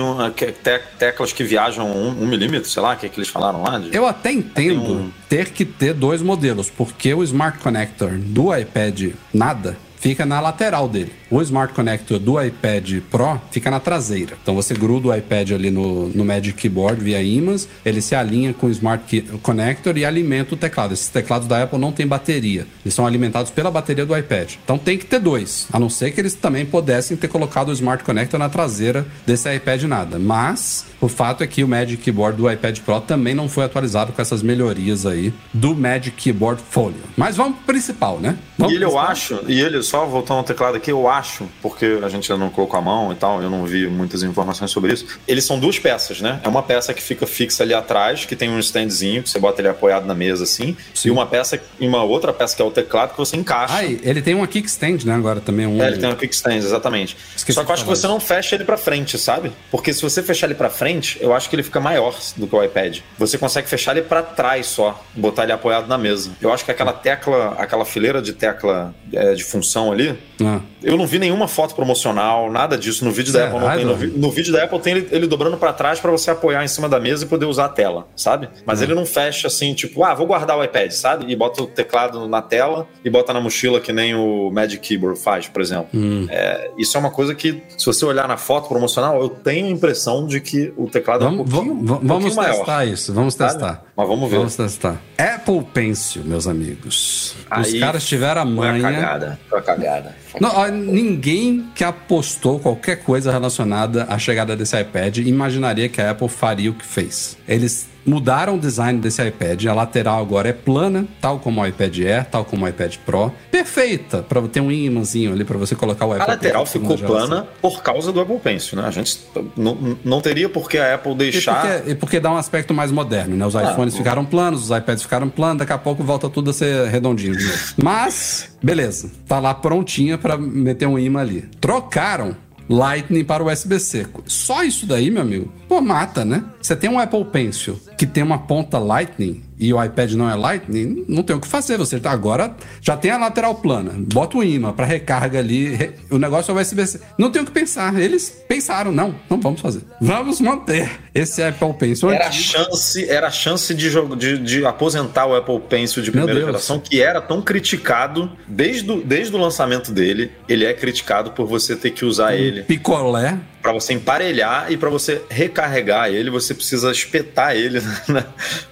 Speaker 2: um, que- te- teclas que viajam um, um milímetro, sei lá, o que, é que eles falaram lá. de-
Speaker 1: Eu até entendo
Speaker 2: um-
Speaker 1: ter que ter dois modelos, porque o Smart Connector do iPad nada fica na lateral dele. O Smart Connector do iPad Pro fica na traseira. Então você gruda o iPad ali no, no Magic Keyboard via imãs, ele se alinha com o Smart Key- Connector e alimenta o teclado. Esses teclados da Apple não têm bateria. Eles são alimentados pela bateria do iPad. Então tem que ter dois. A não ser que eles também pudessem ter colocado o Smart Connector na traseira desse iPad nada. Mas o fato é que o Magic Keyboard do iPad Pro também não foi atualizado com essas melhorias aí do Magic Keyboard Folio. Mas vamos pro principal, né? Vamos
Speaker 2: E ele, eu acho, e ele, só voltando ao teclado aqui, eu acho, porque a gente ainda não colocou a mão e tal, eu não vi muitas informações sobre isso. Eles são duas peças, né? É uma peça que fica fixa ali atrás, que tem um standzinho, que você bota ele apoiado na mesa assim,
Speaker 1: Sim.
Speaker 2: e uma peça, e uma outra peça que é o teclado que você encaixa.
Speaker 1: Ah, ele tem uma kickstand, né? Agora também. Um...
Speaker 2: É, ele tem um kickstand, exatamente.
Speaker 1: Esqueci
Speaker 2: Só que eu acho que você não fecha ele pra frente, sabe? Porque se você fechar ele pra frente, eu acho que ele fica maior do que o iPad. Você consegue fechar ele pra trás só, botar ele apoiado na mesa. Eu acho que aquela tecla, aquela fileira de tecla é, de função ali,
Speaker 1: Ah.
Speaker 2: eu não vi nenhuma foto promocional, nada disso. No vídeo da
Speaker 1: Será,
Speaker 2: Apple não tem. No, no vídeo da Apple tem ele, ele dobrando pra trás pra você apoiar em cima da mesa e poder usar a tela, sabe? Mas ele não fecha assim, tipo, ah, vou guardar o iPad, sabe? E bota o teclado na tela e bota na mochila que nem o Magic Keyboard faz, por exemplo. É, isso é uma coisa que, se você olhar na foto promocional, eu tenho a impressão de que o teclado é um
Speaker 1: Vamos,
Speaker 2: pouquinho,
Speaker 1: vamos,
Speaker 2: um
Speaker 1: vamos
Speaker 2: pouquinho maior.
Speaker 1: testar isso, vamos
Speaker 2: sabe?
Speaker 1: testar.
Speaker 2: Mas vamos ver.
Speaker 1: Vamos testar. Apple Pencil, meus amigos. Os
Speaker 2: Aí
Speaker 1: caras tiveram a
Speaker 2: Foi a
Speaker 1: manha.
Speaker 2: cagada. Foi a cagada.
Speaker 1: Não, ninguém que apostou qualquer coisa relacionada à chegada desse iPad imaginaria que a Apple faria o que fez. Eles mudaram o design desse iPad, a lateral agora é plana, tal como o iPad Air, tal como o iPad Pro. Perfeita para ter um imãzinho ali para você colocar o
Speaker 2: A
Speaker 1: Apple
Speaker 2: lateral
Speaker 1: Pencil
Speaker 2: ficou plana por causa do Apple Pencil, né? A gente não, não teria por que a Apple
Speaker 1: E
Speaker 2: deixar.
Speaker 1: porque, e porque dá um aspecto mais moderno, né? Os
Speaker 2: Ah,
Speaker 1: iPhones
Speaker 2: o-
Speaker 1: ficaram planos, os iPads ficaram planos, daqui a pouco volta tudo a ser redondinho de novo. Mas, beleza, tá lá prontinha pra meter um imã ali. Trocaram Lightning para o USB-C. Só isso daí, meu amigo, pô, mata, né? Você tem um Apple Pencil que tem uma ponta Lightning e o iPad não é Lightning, não tem o que fazer. Você tá agora já tem a lateral plana, bota o imã para recarga ali, re- o negócio é o USB-C. Não tem o que pensar. Eles pensaram, não, não vamos fazer. Vamos manter esse Apple Pencil
Speaker 2: Era
Speaker 1: antigo.
Speaker 2: chance, era a chance de, jogo, de, de aposentar o Apple Pencil de primeira geração, que era tão criticado desde, desde o lançamento dele. Ele é criticado por você ter que usar ele
Speaker 1: picolé.
Speaker 2: Pra você emparelhar e pra você recarregar ele, você precisa espetar ele na,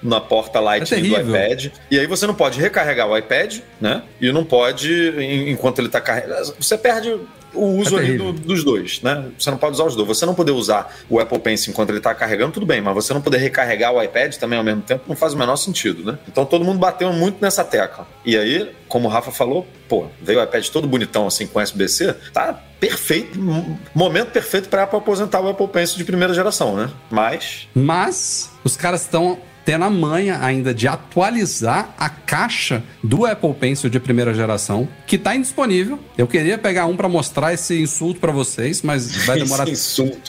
Speaker 2: na porta Lightning do
Speaker 1: terrível.
Speaker 2: iPad. E aí você não pode recarregar o iPad, né? E não pode, enquanto ele tá carregando. Você perde o uso
Speaker 1: É
Speaker 2: do- dos dois, né? Você não pode usar os dois. Você não poder usar o Apple Pencil enquanto ele tá carregando, tudo bem, mas você não poder recarregar o iPad também ao mesmo tempo não faz o menor sentido, né? Então todo mundo bateu muito nessa tecla. E aí, como o Rafa falou, pô, veio o iPad todo bonitão assim com USB-C, tá perfeito, momento perfeito para Apple aposentar o Apple Pencil de primeira geração, né? Mas
Speaker 1: Mas os caras estão tendo a manha ainda de atualizar a caixa do Apple Pencil de primeira geração, que tá indisponível. Eu queria pegar um pra mostrar esse insulto pra vocês, mas vai demorar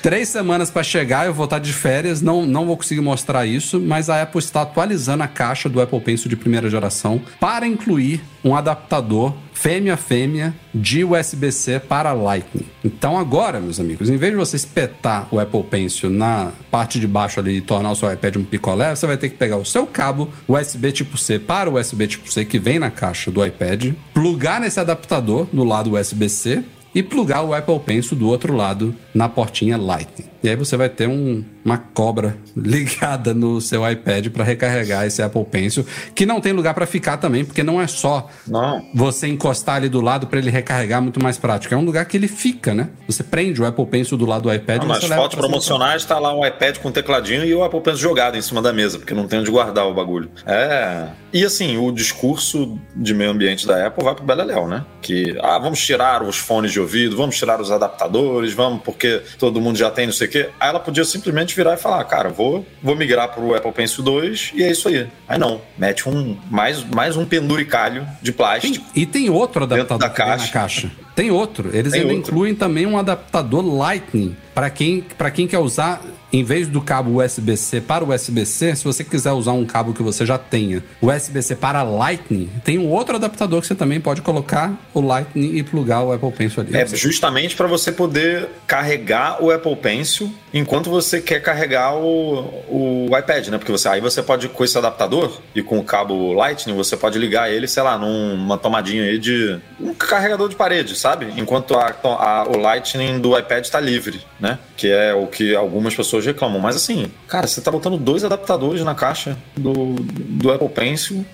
Speaker 1: três semanas pra chegar. Eu vou estar de férias, não, não vou conseguir mostrar isso. Mas a Apple está atualizando a caixa do Apple Pencil de primeira geração para incluir um adaptador fêmea-fêmea de USB-C para Lightning. Então agora, meus amigos, em vez de você espetar o Apple Pencil na parte de baixo ali e tornar o seu iPad um picolé, você vai ter que pegar o seu cabo USB tipo C para o USB tipo C que vem na caixa do iPad, plugar nesse adaptador no lado USB-C e plugar o Apple Pencil do outro lado na portinha Lightning. E aí você vai ter um- uma cobra ligada no seu iPad para recarregar esse Apple Pencil, que não tem lugar para ficar também, porque não é só
Speaker 2: Não.
Speaker 1: você encostar ali do lado para ele recarregar muito mais prático. É um lugar que ele fica, né? Você prende o Apple Pencil do lado do iPad e
Speaker 2: nas fotos promocionais tá lá um iPad com tecladinho e o Apple Pencil jogado em cima da mesa, porque não tem onde guardar o bagulho. É. E assim, o discurso de meio ambiente da Apple vai pro Beleléu, né? Que, ah, vamos tirar os fones de ouvido, vamos tirar os adaptadores, vamos, porque todo mundo já tem não sei o quê. Aí ela podia simplesmente virar e falar, cara, vou, vou migrar pro Apple Pencil 2 e é isso aí. Aí não, mete um, mais, mais um penduricalho de plástico.
Speaker 1: E tem outro adaptador
Speaker 2: da
Speaker 1: que vem na
Speaker 2: caixa.
Speaker 1: caixa. Tem outro. Eles
Speaker 2: Tem
Speaker 1: ainda
Speaker 2: outro.
Speaker 1: incluem também um adaptador Lightning para quem, pra quem quer usar, em vez do cabo USB-C para USB-C, se você quiser usar um cabo que você já tenha, USB-C para Lightning, tem um outro adaptador que você também pode colocar o Lightning e plugar o Apple Pencil ali.
Speaker 2: É justamente para você poder carregar o Apple Pencil enquanto você quer carregar o, o iPad, né? Porque você, aí você pode, com esse adaptador e com o cabo Lightning, você pode ligar ele, sei lá, numa tomadinha aí de. um carregador de parede, sabe? Enquanto a- a- o Lightning do iPad está livre, né? Que é o que algumas pessoas pessoas reclamam. Mas assim, cara, você tá botando dois adaptadores na caixa do, do Apple Pencil,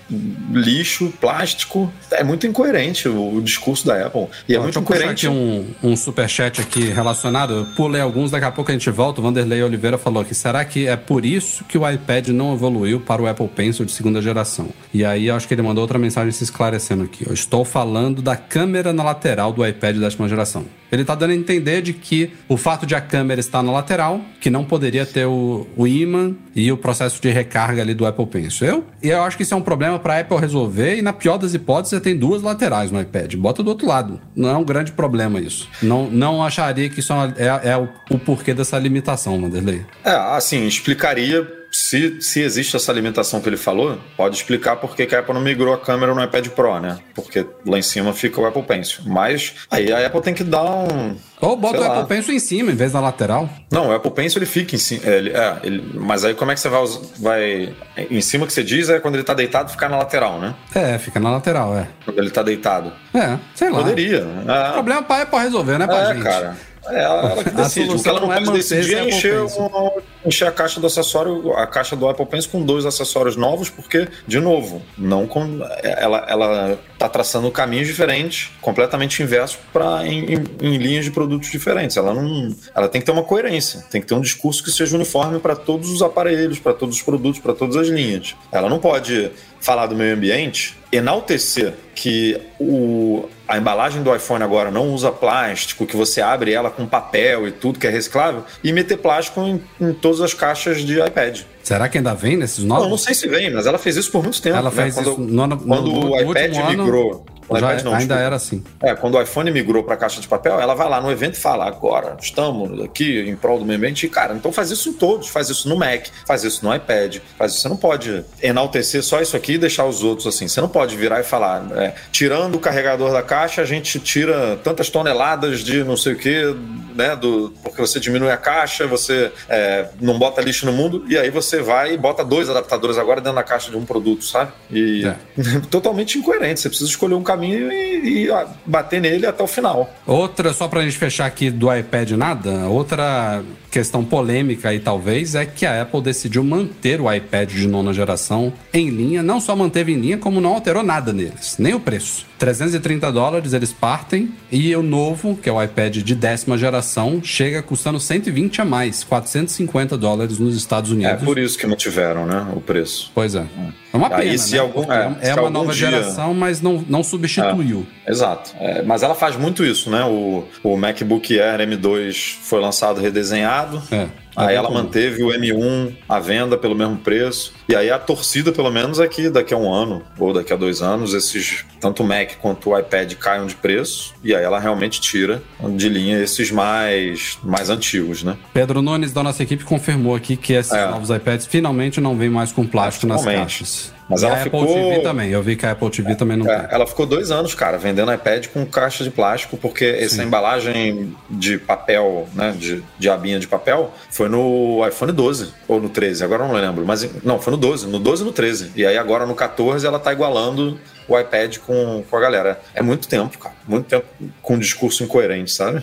Speaker 2: lixo, plástico. É muito incoerente o, o discurso da Apple. E é muito incoerente.
Speaker 1: um, um superchat aqui relacionado. Eu pulei alguns, daqui a pouco a gente volta. O Vanderlei Oliveira falou aqui: será que é por isso que o iPad não evoluiu para o Apple Pencil de segunda geração? E aí acho que ele mandou outra mensagem se esclarecendo aqui. Eu estou falando da câmera na lateral do iPad da décima geração. Ele está dando a entender de que o fato de a câmera estar na lateral, que não poderia ter o, o imã e o processo de recarga ali do Apple Pencil. Eu, e eu acho que isso é um problema para a Apple resolver. E na pior das hipóteses, você tem duas laterais no iPad. Bota do outro lado. Não é um grande problema isso. Não, não acharia que isso é, é- é o, o porquê dessa limitação, Vanderlei.
Speaker 2: É, assim, explicaria. Se, se existe essa limitação que ele falou, pode explicar por que a Apple não migrou a câmera no iPad Pro, né? Porque lá em cima fica o Apple Pencil. Mas aí a Apple tem que dar um.
Speaker 1: Ou bota o
Speaker 2: lá.
Speaker 1: Apple Pencil em cima, em vez da lateral.
Speaker 2: Não, o Apple Pencil ele fica em cima. Ele, é, ele- mas aí como é que você vai, vai. Em cima que você diz é quando ele tá deitado ficar na lateral, né?
Speaker 1: É, fica na lateral, é.
Speaker 2: Quando ele tá deitado.
Speaker 1: É, sei lá.
Speaker 2: Poderia. É,
Speaker 1: Problema pra Apple resolver, né, pra
Speaker 2: é,
Speaker 1: gente?
Speaker 2: cara. É ela ela que decide. O que ela não
Speaker 1: não é
Speaker 2: pode
Speaker 1: manter
Speaker 2: decidir é encher, um- encher a caixa do acessório, a caixa do Apple Pencil com dois acessórios novos, porque, de novo, não com, ela, ela tá traçando caminhos diferentes, completamente inversos para em, em- em linhas de produtos diferentes. Ela não, ela tem que ter uma coerência, tem que ter um discurso que seja uniforme para todos os aparelhos, para todos os produtos, para todas as linhas. Ela não pode falar do meio ambiente, enaltecer que o, a embalagem do iPhone agora não usa plástico, que você abre ela com papel e tudo que é reciclável, e meter plástico em, em todas as caixas de iPad.
Speaker 1: Será que ainda vem nesses novos?
Speaker 2: Não, não sei se vem, mas ela fez isso por muito tempo.
Speaker 1: Ela
Speaker 2: né?
Speaker 1: fez
Speaker 2: quando,
Speaker 1: isso no ano-
Speaker 2: quando
Speaker 1: no- no
Speaker 2: o iPad
Speaker 1: último
Speaker 2: migrou. iPad não,
Speaker 1: ainda era assim.
Speaker 2: É, quando o iPhone migrou para caixa de papel, ela vai lá no evento e fala: agora estamos aqui em prol do meio ambiente. E, cara, então faz isso em todos. Faz isso no Mac, faz isso no iPad. Faz isso. Você não pode enaltecer só isso aqui e deixar os outros assim. Você não pode virar e falar: é, tirando o carregador da caixa, a gente tira tantas toneladas de não sei o que, né? Do, porque você diminui a caixa, você é, não bota lixo no mundo, e aí você vai e bota dois adaptadores agora dentro da caixa de um produto, sabe? E
Speaker 1: É.
Speaker 2: totalmente incoerente. Você precisa escolher um caminho e, e, ah, bater nele até o final.
Speaker 1: Outra, só pra gente fechar aqui do iPad nada, outra questão polêmica aí talvez é que a Apple decidiu manter o iPad de nona geração em linha, não só manteve em linha, como não alterou nada neles, nem o preço. 330 dólares eles partem e o novo, que é o iPad de décima geração, chega custando 120 a mais, 450 dólares nos Estados
Speaker 2: É
Speaker 1: Unidos.
Speaker 2: por isso que não tiveram, né? O preço.
Speaker 1: Pois é. É uma
Speaker 2: Aí,
Speaker 1: pena,
Speaker 2: se
Speaker 1: né?
Speaker 2: algum- é,
Speaker 1: é,
Speaker 2: se
Speaker 1: uma
Speaker 2: algum
Speaker 1: nova
Speaker 2: dia-
Speaker 1: geração, mas não, não substituiu.
Speaker 2: Exato. É, mas ela faz muito isso, né? O, o MacBook Air M2 foi lançado redesenhado.
Speaker 1: É.
Speaker 2: Aí
Speaker 1: bem
Speaker 2: ela manteve o M1 à venda pelo mesmo preço. E aí a torcida, pelo menos, é que daqui a um ano ou daqui a dois anos, esses tanto o Mac quanto o iPad caiam de preço. E aí ela realmente tira de linha esses mais, mais antigos, né?
Speaker 1: Pedro Nunes, da nossa equipe, confirmou aqui que esses
Speaker 2: É.
Speaker 1: novos iPads finalmente não vêm mais com plástico nas
Speaker 2: Finalmente.
Speaker 1: caixas.
Speaker 2: Mas
Speaker 1: e
Speaker 2: ela
Speaker 1: a Apple
Speaker 2: ficou-
Speaker 1: TV também. Eu vi que a Apple TV também não
Speaker 2: É,
Speaker 1: tem.
Speaker 2: ela ficou dois anos, cara, vendendo iPad com caixa de plástico, porque essa embalagem de papel, né, de, de abinha de papel, foi no iPhone 12 ou no 13, agora eu não lembro, mas não, foi no 12, no 12 e no 13. E aí agora no 14 ela tá igualando o iPad com, com a galera. É muito tempo, cara, muito tempo com um discurso incoerente, sabe?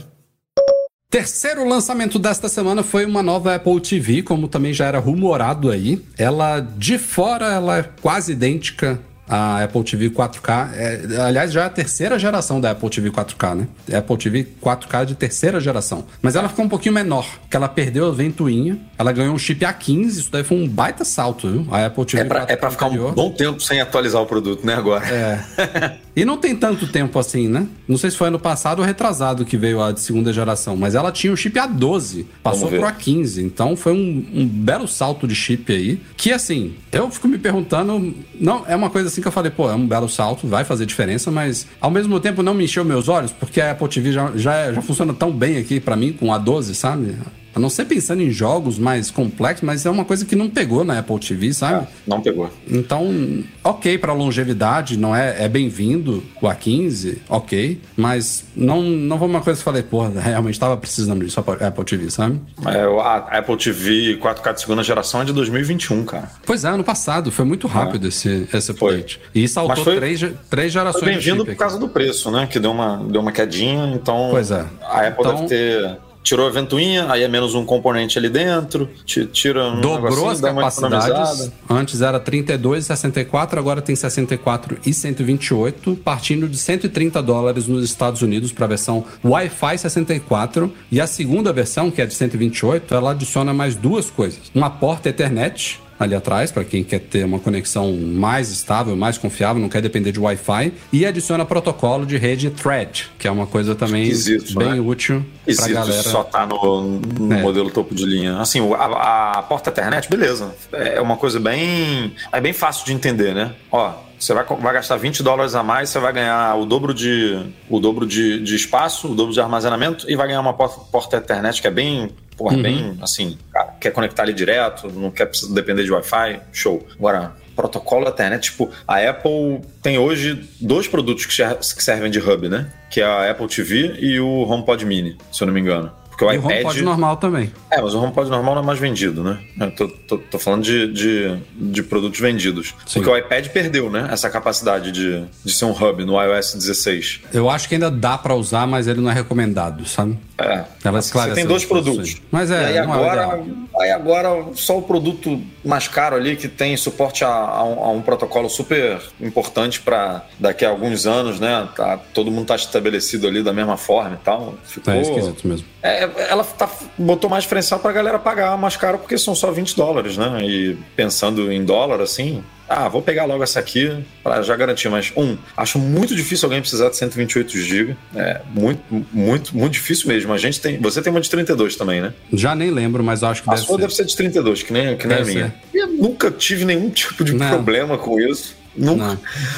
Speaker 1: Terceiro lançamento desta semana foi uma nova Apple TV, como também já era rumorado aí. Ela, de fora, ela é quase idêntica à Apple TV 4K. É, aliás, já é a terceira geração da Apple TV 4K, né? Apple TV 4K de terceira geração. Mas ela ficou um pouquinho menor, porque ela perdeu a ventoinha, ela ganhou um chip A15, isso daí foi um baita salto, viu? A Apple TV
Speaker 2: É pra,
Speaker 1: 4K
Speaker 2: é pra ficar um
Speaker 1: anterior.
Speaker 2: bom tempo sem atualizar o produto, né, agora?
Speaker 1: É. E não tem tanto tempo assim, né? Não sei se foi ano passado ou retrasado que veio a de segunda geração, mas ela tinha o chip A12, passou pro A15, então foi um, um belo salto de chip aí. Que assim, eu fico me perguntando, não, é uma coisa assim que eu falei, pô, é um belo salto, vai fazer diferença, mas ao mesmo tempo não me encheu meus olhos, porque a Apple TV já, já, já funciona tão bem aqui pra mim com a A12, sabe? A não ser pensando em jogos mais complexos, mas é uma coisa que não pegou na Apple TV, sabe?
Speaker 2: Não pegou.
Speaker 1: Então, ok para longevidade, não é, é bem-vindo o A15, ok, mas não, não foi uma coisa que eu falei, porra, realmente estava precisando disso a Apple TV, sabe?
Speaker 2: É, a Apple TV 4K de segunda geração é de 2021, cara.
Speaker 1: Pois é, ano passado, foi muito rápido esse, esse update. E saltou
Speaker 2: foi-
Speaker 1: três, três
Speaker 2: Foi
Speaker 1: gerações de
Speaker 2: bem-vindo por causa do preço, né? Que deu uma, deu uma quedinha, então.
Speaker 1: Pois é.
Speaker 2: A Apple
Speaker 1: Então-
Speaker 2: deve ter tirou a ventoinha, aí é menos um componente ali dentro, ti- tira um
Speaker 1: Dobrou as capacidades. Antes era 32 e 64, agora tem 64 e 128, partindo de 130 dólares nos Estados Unidos para a versão Wi-Fi 64. E a segunda versão, que é de 128, ela adiciona mais duas coisas: uma porta Ethernet. Ali atrás, para quem quer ter uma conexão mais estável, mais confiável, não quer depender de Wi-Fi. E adiciona protocolo de rede Thread, que é uma coisa também
Speaker 2: Esquisito,
Speaker 1: bem
Speaker 2: né?
Speaker 1: útil para galera.
Speaker 2: só tá no, no
Speaker 1: É.
Speaker 2: modelo topo de linha. Assim, a, a porta internet, beleza. É uma coisa bem. É bem fácil de entender, né? Ó, você vai, vai gastar 20 dólares a mais, você vai ganhar o dobro de, o dobro de, de espaço, o dobro de armazenamento e vai ganhar uma porta, porta internet que é bem. Porra,
Speaker 1: Uhum.
Speaker 2: bem assim, cara, quer conectar ali direto, não quer precisar depender de Wi-Fi, show. Agora, protocolo Ethernet, tipo, a Apple tem hoje dois produtos que ser- que servem de hub, né? Que é a Apple TV e o HomePod Mini, se eu não me engano. Porque o
Speaker 1: E o
Speaker 2: iPad.
Speaker 1: HomePod normal também.
Speaker 2: É, mas o HomePod normal não é mais vendido, né? Eu tô, tô- tô falando de, de, de produtos vendidos.
Speaker 1: Sim.
Speaker 2: Porque o iPad perdeu, né? Essa capacidade de, de ser um hub no iOS 16.
Speaker 1: Eu acho que ainda dá para usar, mas ele não é recomendado, sabe?
Speaker 2: É.
Speaker 1: Ela
Speaker 2: Você tem dois produtos.
Speaker 1: Mas é,
Speaker 2: E aí
Speaker 1: é
Speaker 2: agora,
Speaker 1: ideal.
Speaker 2: aí agora, só o produto mais caro ali que tem suporte a, a um, a um protocolo super importante para daqui a alguns anos, né? Tá, todo mundo tá estabelecido ali da mesma forma e tal. Ficou,
Speaker 1: É esquisito mesmo.
Speaker 2: É, ela tá, botou mais diferencial pra galera pagar mais caro porque são só 20 dólares, né? E pensando em dólar, assim, ah, vou pegar logo essa aqui pra já garantir. Mas, um, acho muito difícil alguém precisar de 128 GB. É muito, muito, muito difícil mesmo. A gente tem. Você tem uma de 32 também, né?
Speaker 1: Já nem lembro, mas acho que
Speaker 2: A
Speaker 1: deve
Speaker 2: sua
Speaker 1: ser.
Speaker 2: deve ser de 32, que nem, que nem a minha. E eu nunca tive nenhum tipo de
Speaker 1: Não.
Speaker 2: problema com isso. Nunca,
Speaker 1: Não.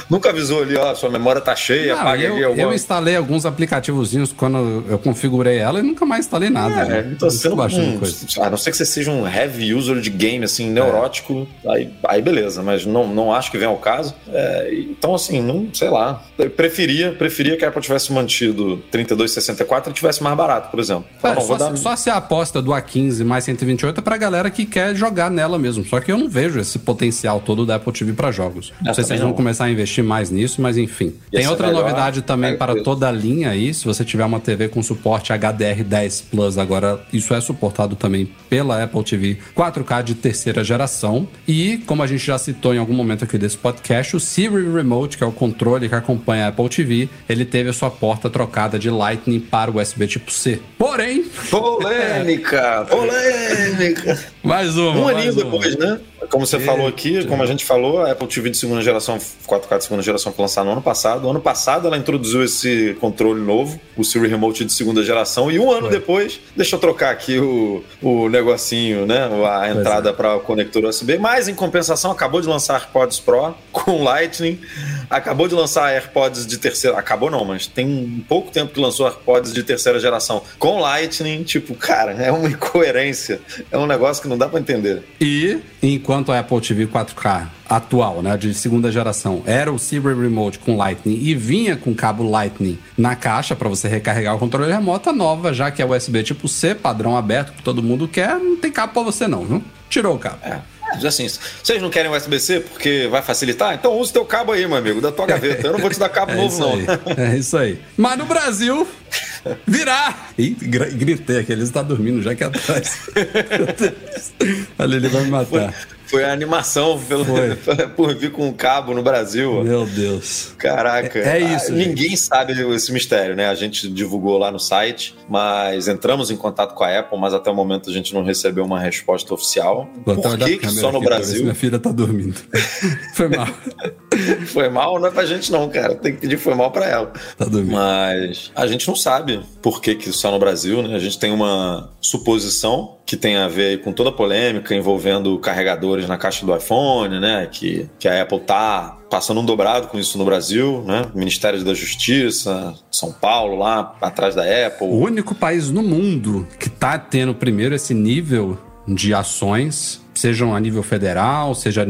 Speaker 2: nunca avisou ali, ó, sua memória tá cheia,
Speaker 1: Não,
Speaker 2: apaga
Speaker 1: eu,
Speaker 2: ali alguma
Speaker 1: eu instalei alguns aplicativozinhos quando eu configurei ela e nunca mais instalei nada.
Speaker 2: É,
Speaker 1: né?
Speaker 2: então você não, hum,
Speaker 1: coisa.
Speaker 2: a não ser que você seja um heavy user de game, assim, neurótico, aí, aí beleza, mas não, não acho que venha ao caso. É, então, assim, não, sei lá. Eu preferia, preferia que a Apple tivesse mantido 3264 e tivesse mais barato, por exemplo. Tá
Speaker 1: É,
Speaker 2: bom,
Speaker 1: só,
Speaker 2: dar-
Speaker 1: só se a aposta do A15 mais 128 é pra galera que quer jogar nela mesmo. Só que eu não vejo esse potencial todo da Apple TV pra jogos. Não sei se eles vão começar a investir mais nisso, mas enfim. Tem outra
Speaker 2: melhor,
Speaker 1: novidade também para toda a linha aí. Se você tiver uma TV com suporte HDR10 Plus, agora isso é suportado também pela Apple TV 4K de terceira geração. E, como a gente já citou em algum momento aqui desse podcast, o Siri Remote, que é o controle que acompanha a Apple TV, ele teve a sua porta trocada de Lightning para USB tipo C. Porém,
Speaker 2: Polêmica! Polêmica!
Speaker 1: mais uma.
Speaker 2: Um
Speaker 1: mais
Speaker 2: aninho
Speaker 1: uma.
Speaker 2: depois, né? Como você falou aqui, como a gente falou, a Apple TV de segunda geração, 4K de segunda geração foi lançada no ano passado. Ano passado ela introduziu esse controle novo, o Siri Remote de segunda geração, e um ano depois, deixa eu trocar aqui o, o negocinho, né? A entrada para o conector USB. Mas em compensação, acabou de lançar AirPods Pro com Lightning, acabou de lançar AirPods de terceira. Acabou não, mas tem pouco tempo que lançou AirPods de terceira geração com Lightning. Tipo, cara, é uma incoerência. É um negócio que não dá para entender.
Speaker 1: E enquanto a Apple TV 4K atual, né, de segunda geração, era o Siri Remote com Lightning e vinha com cabo Lightning na caixa para você recarregar o controle remoto, a nova, já que é USB tipo C, padrão aberto, que todo mundo quer, não tem cabo para você não, viu? Tirou o cabo.
Speaker 2: É. Assim, vocês não querem USB-C porque vai facilitar? Então use teu cabo aí, meu amigo, da tua gaveta. Eu não vou te dar cabo
Speaker 1: É
Speaker 2: novo, não.
Speaker 1: aí. É isso aí. Mas no Brasil, virá! Ih, gra- gritei aqui, ele está dormindo já aqui atrás. Meu Deus. Ali ele vai me matar.
Speaker 2: Foi a animação pelo,
Speaker 1: Foi.
Speaker 2: por vir com um cabo no Brasil.
Speaker 1: Meu Deus.
Speaker 2: Caraca.
Speaker 1: É- é isso,
Speaker 2: Ah, Ninguém sabe esse mistério, né? A gente divulgou lá no site, mas entramos em contato com a Apple, mas até o momento a gente não recebeu uma resposta oficial.
Speaker 1: Vou
Speaker 2: Por que, que só no
Speaker 1: aqui
Speaker 2: Brasil?
Speaker 1: Minha filha tá dormindo. Foi mal.
Speaker 2: Foi mal, não é pra gente não, cara. Tem que pedir foi mal pra ela.
Speaker 1: Tá dormindo.
Speaker 2: Mas a gente não sabe por que, que só no Brasil, né? A gente tem uma suposição que tem a ver com toda a polêmica envolvendo carregadores na caixa do iPhone, né? Que, que a Apple tá passando um dobrado com isso no Brasil, né? Ministério da Justiça, São Paulo, lá atrás da Apple.
Speaker 1: O único país no mundo que tá tendo primeiro esse nível de ações sejam a nível federal, seja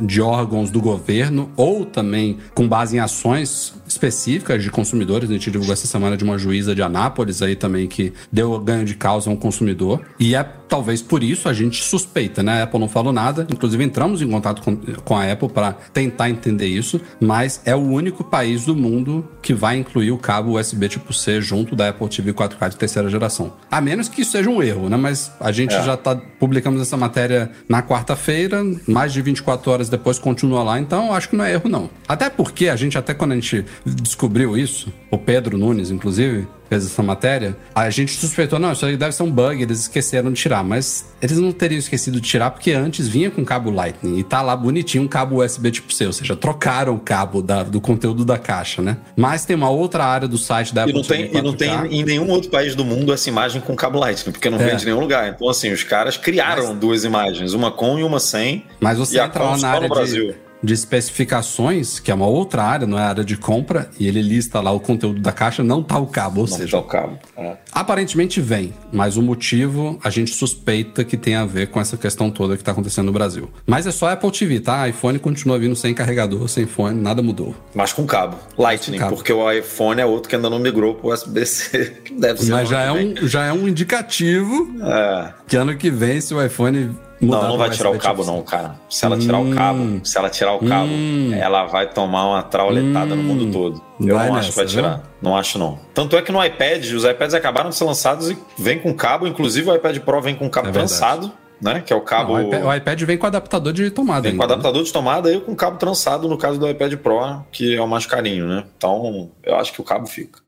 Speaker 1: de órgãos do governo, ou também com base em ações específicas de consumidores. A gente divulgou essa semana de uma juíza de Anápolis aí também que deu ganho de causa a um consumidor. E é talvez por isso a gente suspeita, né? A Apple não falou nada. Inclusive entramos em contato com, com a Apple para tentar entender isso, mas é o único país do mundo que vai incluir o cabo USB tipo C junto da Apple TV 4K de terceira geração. A menos que isso seja um erro, né? Mas a gente é. já tá publicamos essa matéria na quarta-feira, mais de 24 horas depois continua lá, então acho que não é erro não. Até porque a gente até quando a gente descobriu isso, o Pedro Nunes inclusive, fez essa matéria, a gente suspeitou, não, isso aí deve ser um bug, eles esqueceram de tirar, mas eles não teriam esquecido de tirar porque antes vinha com cabo Lightning e tá lá bonitinho um cabo USB tipo C, ou seja, trocaram o cabo da, do conteúdo da caixa, né? Mas tem uma outra área do site da Apple
Speaker 2: e não tem, E não tem em nenhum outro país do mundo essa imagem com cabo Lightning, porque não é. vende em nenhum lugar. Então, assim, os caras criaram mas... duas imagens, uma com e uma sem.
Speaker 1: Mas você entra lá na área. De de especificações, que é uma outra área, não é área de compra, e ele lista lá o conteúdo da caixa, não tá o cabo, ou
Speaker 2: não
Speaker 1: seja.
Speaker 2: Tá o cabo. É.
Speaker 1: Aparentemente vem, mas o motivo a gente suspeita que tem a ver com essa questão toda que está acontecendo no Brasil. Mas é só Apple TV, tá? iPhone continua vindo sem carregador, sem fone, nada mudou.
Speaker 2: Mas com cabo. Lightning, com cabo. porque o iPhone é outro que ainda não migrou pro USB-C. Deve ser.
Speaker 1: Mas já é, um, já é um indicativo é. que ano que vem, se o iPhone
Speaker 2: não, não vai tirar o cabo, não, cara. Se ela tirar hum, o cabo, se ela tirar o cabo, hum, ela vai tomar uma trauletada hum, no mundo todo. Eu não acho que vai tirar. Não? não acho, não. Tanto é que no iPad, os iPads acabaram de ser lançados e vem com cabo, inclusive o iPad Pro vem com cabo é trançado. Né? Que é o cabo. Não,
Speaker 1: o, iPad, o, iPad, vem com adaptador de tomada.
Speaker 2: Vem ainda, com adaptador né? de tomada e com cabo trançado no caso do iPad Pro, que é o mais carinho, né? Então, eu acho que o cabo fica.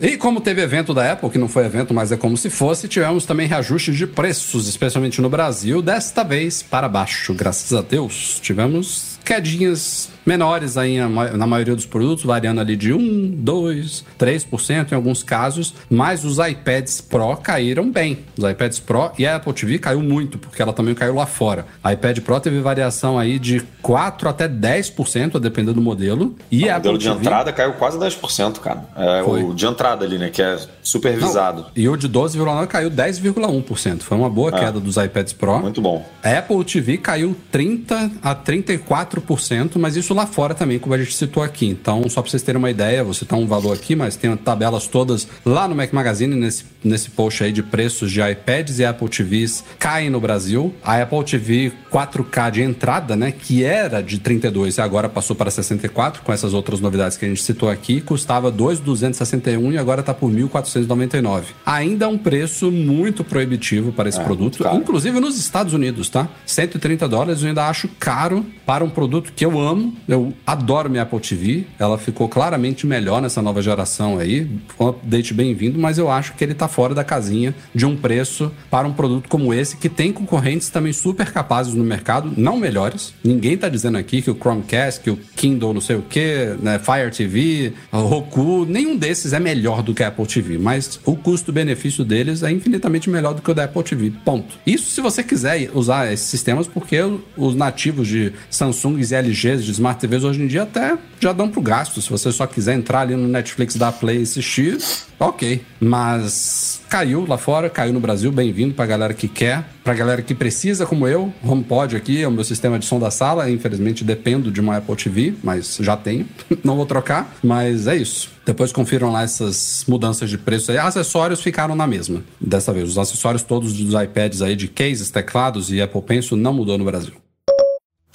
Speaker 1: E como teve evento da Apple, que não foi evento, mas é como se fosse, tivemos também reajustes de preços, especialmente no Brasil, desta vez para baixo, graças a Deus. Tivemos quedinhas menores aí na maioria dos produtos, variando ali de 1, 2, 3% em alguns casos, mas os iPads Pro caíram bem. Os iPads Pro e a Apple TV caiu muito, porque ela também caiu lá fora. A iPad Pro teve variação aí de 4 até 10%, a depender do modelo. E
Speaker 2: o modelo de TV... entrada caiu quase 10%, cara. É Foi. o de entrada ali, né, que é supervisado. Não,
Speaker 1: e o de 12,9 caiu 10,1%. Foi uma boa é. queda dos iPads Pro.
Speaker 2: Muito bom.
Speaker 1: A Apple TV caiu 30 a 34%, mas isso lá fora também, como a gente citou aqui. Então, só para vocês terem uma ideia, vou citar um valor aqui, mas tem tabelas todas lá no Mac Magazine, nesse, nesse post aí de preços de iPads e Apple TVs caem no Brasil. A Apple TV 4K de entrada, né, que era de 32 e agora passou para 64, com essas outras novidades que a gente citou aqui, custava 2,261 e agora está por 1.499. Ainda é um preço muito proibitivo para esse é, produto, inclusive nos Estados Unidos, tá? 130 dólares eu ainda acho caro para um produto que eu amo, eu adoro minha Apple TV. Ela ficou claramente melhor nessa nova geração aí. Um update bem-vindo, mas eu acho que ele tá fora da casinha de um preço para um produto como esse, que tem concorrentes também super capazes no mercado, não melhores. Ninguém tá dizendo aqui que o Chromecast, que o Kindle não sei o que, né, Fire TV, Roku, nenhum desses é melhor do que a Apple TV, mas o custo-benefício deles é infinitamente melhor do que o da Apple TV. Ponto. Isso se você quiser usar esses sistemas, porque os nativos de Samsung e LGs de Smart TVs hoje em dia até já dão pro gasto. Se você só quiser entrar ali no Netflix da Play e assistir, ok. Mas caiu lá fora, caiu no Brasil, bem-vindo pra galera que quer, pra galera que precisa, como eu. HomePod aqui é o meu sistema de som da sala. Infelizmente dependo de uma Apple TV, mas já tenho. Não vou trocar, mas é isso. Depois confiram lá essas mudanças de preço aí. Acessórios ficaram na mesma. Dessa vez, os acessórios todos dos iPads aí de cases, teclados e Apple Pencil não mudou no Brasil.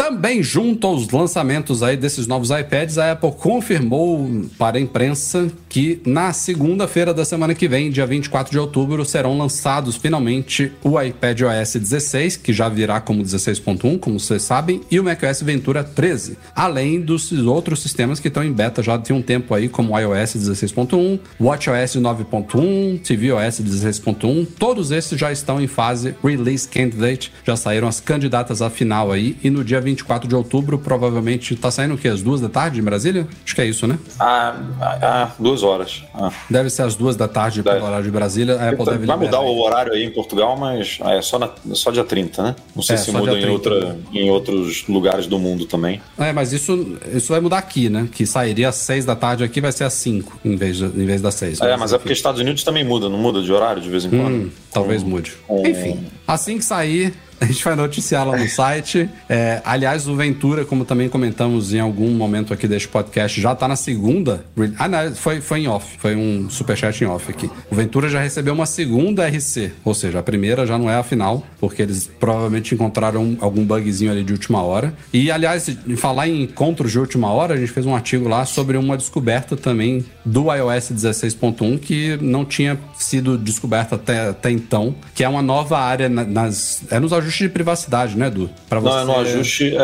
Speaker 1: Também junto aos lançamentos aí desses novos iPads, a Apple confirmou para a imprensa que na segunda-feira da semana que vem, dia 24 de outubro, serão lançados finalmente o iPad OS 16, que já virá como 16.1, como vocês sabem, e o macOS Ventura 13, além dos outros sistemas que estão em beta já tem um tempo aí, como o iOS 16.1, WatchOS 9.1, tvOS 16.1, todos esses já estão em fase Release Candidate, já saíram as candidatas à final aí, e no dia 20 24 de outubro, provavelmente tá saindo o quê? Às duas da tarde em Brasília? Acho que é isso, né?
Speaker 2: Ah, ah, ah duas horas. Ah.
Speaker 1: Deve ser às duas da tarde deve. pelo horário de Brasília. A Apple
Speaker 2: deve
Speaker 1: Vai
Speaker 2: mudar aí. o horário aí em Portugal, mas é só, na, só dia 30, né? Não sei é, se muda em, outra, em outros lugares do mundo também.
Speaker 1: É, mas isso, isso vai mudar aqui, né? Que sairia às seis da tarde aqui, vai ser às cinco em vez, de, em vez das seis.
Speaker 2: É, mas é porque Estados Unidos também muda, não muda de horário de vez em quando? Hum,
Speaker 1: talvez mude. Um... Enfim, assim que sair, A gente vai noticiar lá no site. É, aliás, o Ventura, como também comentamos em algum momento aqui deste podcast, já tá na segunda. Ah, não, foi, foi em off. Foi um superchat em off aqui. O Ventura já recebeu uma segunda RC. Ou seja, a primeira já não é a final, porque eles provavelmente encontraram algum bugzinho ali de última hora. E, aliás, falar em encontros de última hora, a gente fez um artigo lá sobre uma descoberta também do iOS 16.1 que não tinha sido descoberta até, até então, que é uma nova área na- nas. É nos ajustes de privacidade, né, Edu? Pra
Speaker 2: Não, é no ajuste, é,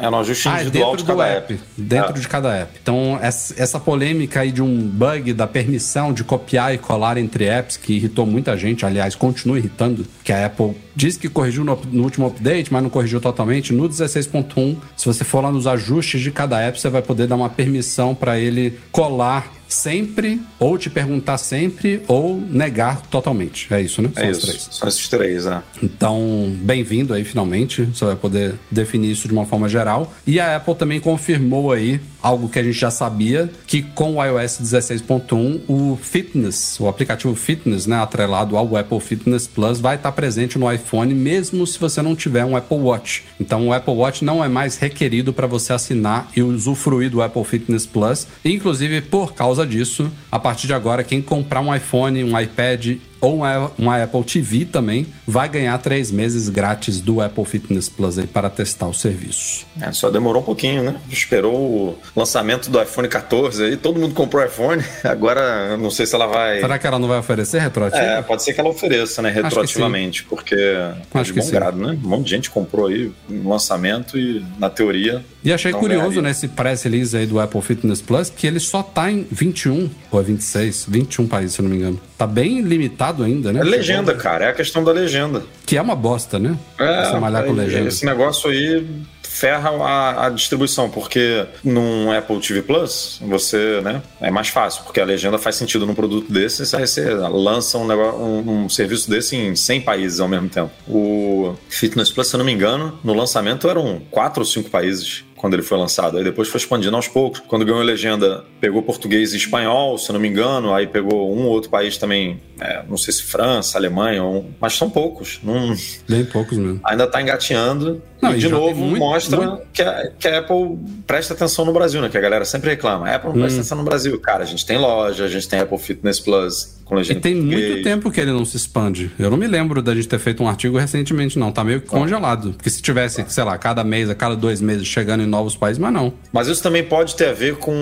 Speaker 2: é, é no ajuste
Speaker 1: Ah, é
Speaker 2: individual
Speaker 1: dentro
Speaker 2: de
Speaker 1: do
Speaker 2: cada
Speaker 1: app.
Speaker 2: app.
Speaker 1: Dentro
Speaker 2: É.
Speaker 1: de cada app. Então, essa polêmica aí de um bug da permissão de copiar e colar entre apps, que irritou muita gente, aliás, continua irritando, que a Apple diz que corrigiu no, no último update, mas não corrigiu totalmente. No 16.1, se você for lá nos ajustes de cada app, você vai poder dar uma permissão para ele colar sempre, ou te perguntar sempre, ou negar totalmente. É isso, né? São
Speaker 2: É isso.
Speaker 1: três.
Speaker 2: São esses três, é.
Speaker 1: Então, bem-vindo aí finalmente. Você vai poder definir isso de uma forma geral. E a Apple também confirmou aí algo que a gente já sabia, que com o iOS 16.1, o Fitness, o aplicativo Fitness, né, atrelado ao Apple Fitness Plus, vai estar presente no iPhone mesmo se você não tiver um Apple Watch. Então, o Apple Watch não é mais requerido para você assinar e usufruir do Apple Fitness Plus. Inclusive, por causa disso, a partir de agora, quem comprar um iPhone, um iPad ou uma, Apple TV também vai ganhar três meses grátis do Apple Fitness Plus aí para testar o serviço.
Speaker 2: É, Só demorou um pouquinho, né? Esperou o lançamento do iPhone 14 aí, todo mundo comprou iPhone. Agora, eu não sei se ela vai.
Speaker 1: Será que ela não vai oferecer retroativo?
Speaker 2: É, pode ser que ela ofereça, né, retroativamente, porque é
Speaker 1: Acho
Speaker 2: de bom grado, né? Um monte de gente comprou aí no lançamento e, na teoria.
Speaker 1: E achei
Speaker 2: não
Speaker 1: curioso
Speaker 2: ganharia.
Speaker 1: nesse press release aí do Apple Fitness Plus que ele só tá em 21 ou é 26, 21 países, se eu não me engano. Tá bem limitado ainda, né?
Speaker 2: É legenda, cara, é a questão da legenda.
Speaker 1: Que é uma bosta, né? Você malhar com
Speaker 2: aí,
Speaker 1: legenda.
Speaker 2: Esse negócio aí ferra a, a distribuição, porque num Apple TV Plus, você, né, é mais fácil, porque a legenda faz sentido num produto desse, aí você lança um, negócio, um, um serviço desse em 100 países ao mesmo tempo. O Fitness Plus, se eu não me engano, no lançamento eram quatro ou cinco países quando ele foi lançado. Aí depois foi expandindo aos poucos. Quando ganhou legenda, pegou português e espanhol, se não me engano. Aí pegou um ou outro país também, é, não sei se França, Alemanha, ou- mas são poucos. Não,
Speaker 1: Bem poucos mesmo.
Speaker 2: ainda está engateando.
Speaker 1: Não,
Speaker 2: e
Speaker 1: e
Speaker 2: de novo
Speaker 1: muito-
Speaker 2: mostra
Speaker 1: muito-
Speaker 2: Que, a, que a Apple presta atenção no Brasil, né? Que a galera sempre reclama. A Apple não
Speaker 1: Hum.
Speaker 2: presta atenção no Brasil. Cara, a gente tem loja, a gente tem Apple Fitness Plus com
Speaker 1: E
Speaker 2: legenda em
Speaker 1: tem
Speaker 2: português.
Speaker 1: muito tempo que ele não se expande. Eu não me lembro da gente ter feito um artigo recentemente, não. Tá meio que congelado. Porque se tivesse, sei lá, cada mês, a cada dois meses chegando em novos países, mas não.
Speaker 2: Mas isso também pode ter a ver com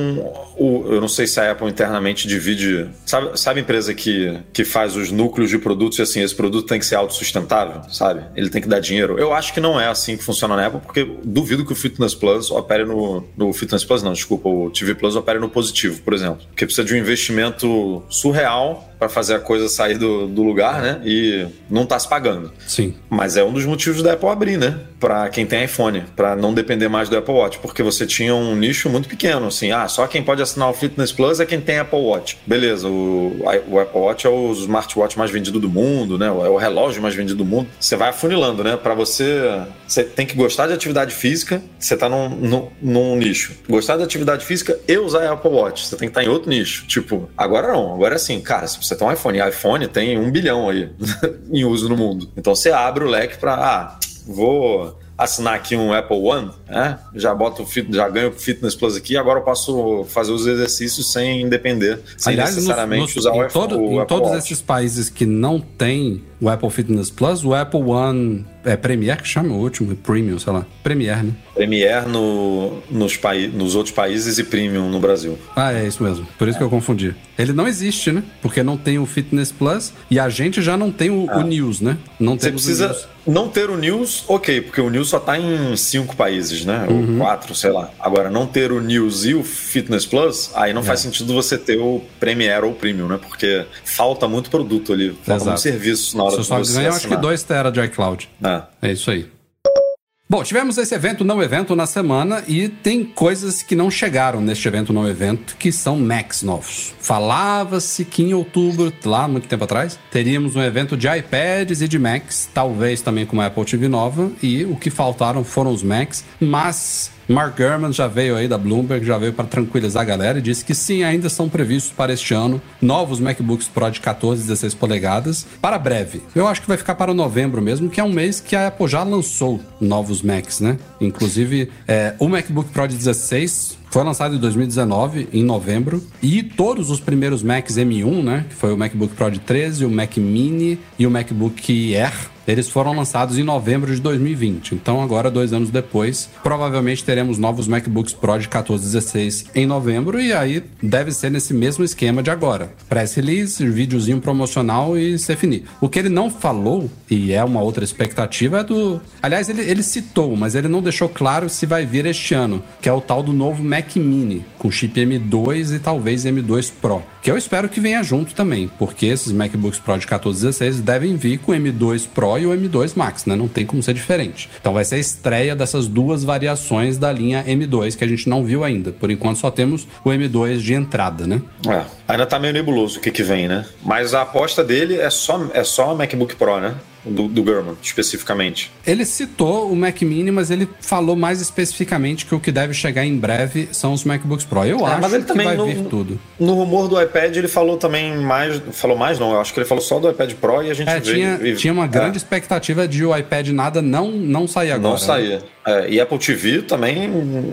Speaker 2: o. Eu não sei se a Apple internamente divide. Sabe, sabe a empresa que, que faz os núcleos de produtos e assim, esse produto tem que ser autossustentável, sabe? Ele tem que dar dinheiro. Eu acho que não é assim que funciona na Apple, porque duvido que o Fitness Plus opere no. No Fitness Plus, não, desculpa, o TV Plus opere no positivo, por exemplo. Porque precisa de um investimento surreal para fazer a coisa sair do, do lugar, né? E não tá se pagando.
Speaker 1: Sim.
Speaker 2: Mas é um dos motivos da Apple abrir, né? Pra quem tem iPhone, pra não depender mais do Apple Watch, porque você tinha um nicho muito pequeno, assim, ah, só quem pode assinar o Fitness Plus é quem tem Apple Watch. Beleza, o, o Apple Watch é o smartwatch mais vendido do mundo, né? É o relógio mais vendido do mundo. Você vai afunilando, né? Pra você, você tem que gostar de atividade física, você tá num, num, num nicho. Gostar de atividade física e usar Apple Watch, você tem que estar em outro nicho. Tipo, agora não, agora é assim, cara, se você tem um iPhone, iPhone tem um bilhão aí em uso no mundo. Então você abre o leque pra, ah, vou assinar aqui um Apple One, né? Já boto, o fit- já ganho o Fitness Plus aqui, agora eu posso fazer os exercícios sem depender, sem
Speaker 1: Aliás,
Speaker 2: necessariamente
Speaker 1: nos-
Speaker 2: usar o
Speaker 1: em, todo-
Speaker 2: o
Speaker 1: em
Speaker 2: Apple
Speaker 1: todos
Speaker 2: Watch.
Speaker 1: esses países que não tem o Apple Fitness Plus, o Apple One é Premier que chama o último, Premium, sei lá. Premier, né?
Speaker 2: Premier no, nos, paí nos outros países e Premium no Brasil.
Speaker 1: Ah, é isso mesmo. Por isso que eu confundi. Ele não existe, né? Porque não tem o Fitness Plus e a gente já não tem o, o News, né? Não
Speaker 2: Ah. Você
Speaker 1: temos o
Speaker 2: precisa
Speaker 1: News.
Speaker 2: não ter o News, ok, porque o News só tá em cinco países, né?
Speaker 1: Uhum.
Speaker 2: Ou quatro, sei lá. Agora, não ter o News e o Fitness Plus, aí não
Speaker 1: É.
Speaker 2: faz sentido você ter o Premier ou o Premium, né? Porque falta muito produto ali, falta
Speaker 1: Exato.
Speaker 2: muito serviço na hora
Speaker 1: Você
Speaker 2: de
Speaker 1: só
Speaker 2: você
Speaker 1: ganha, acho que
Speaker 2: assinar.
Speaker 1: 2 tera de iCloud.
Speaker 2: É.
Speaker 1: É isso aí. Bom, tivemos esse evento não evento na semana e tem coisas que não chegaram neste evento não evento que são Macs novos. Falava-se que em outubro, lá muito tempo atrás, teríamos um evento de iPads e de Macs, talvez também com uma Apple TV nova, e o que faltaram foram os Macs, mas Mark Gurman já veio aí da Bloomberg, já veio para tranquilizar a galera e disse que sim, ainda são previstos para este ano novos MacBooks Pro de 14 e 16 polegadas para breve. Eu acho que vai ficar para novembro mesmo, que é um mês que a Apple já lançou novos Macs, né? Inclusive, é, o MacBook Pro de 16 foi lançado em 2019, em novembro, e todos os primeiros Macs M1, né, que foi o MacBook Pro de 13, o Mac Mini e o MacBook Air, eles foram lançados em novembro de 2020. Então, agora, dois anos depois, provavelmente teremos novos MacBooks Pro de 14 e 16 em novembro. E aí deve ser nesse mesmo esquema de agora: press release, videozinho promocional e se definir. O que ele não falou, e é uma outra expectativa, é do. Aliás, ele, ele citou, mas ele não deixou claro se vai vir este ano, que é o tal do novo Mac Mini, com chip M2 e talvez M2 Pro. Que eu espero que venha junto também, porque esses MacBooks Pro de 14 e 16 devem vir com o M2 Pro e o M2 Max, né? Não tem como ser diferente. Então vai ser a estreia dessas duas variações da linha M2 que a gente não viu ainda. Por enquanto só temos o M2 de entrada, né?
Speaker 2: É, ainda tá meio nebuloso o que, que vem, né? Mas a aposta dele é só, é só MacBook Pro, né? Do, do Gurman, especificamente.
Speaker 1: Ele citou o Mac Mini, mas ele falou mais especificamente que o que deve chegar em breve são os MacBooks Pro. Eu
Speaker 2: É,
Speaker 1: acho
Speaker 2: mas ele
Speaker 1: que
Speaker 2: também
Speaker 1: vai
Speaker 2: no-
Speaker 1: vir tudo.
Speaker 2: No rumor do iPad, ele falou também mais. Falou mais, não. Eu acho que ele falou só do iPad Pro e a gente
Speaker 1: É,
Speaker 2: veio.
Speaker 1: tinha,
Speaker 2: e-
Speaker 1: tinha uma grande
Speaker 2: é,
Speaker 1: expectativa de o iPad nada não, não sair agora.
Speaker 2: Não
Speaker 1: né?
Speaker 2: É, e Apple TV também,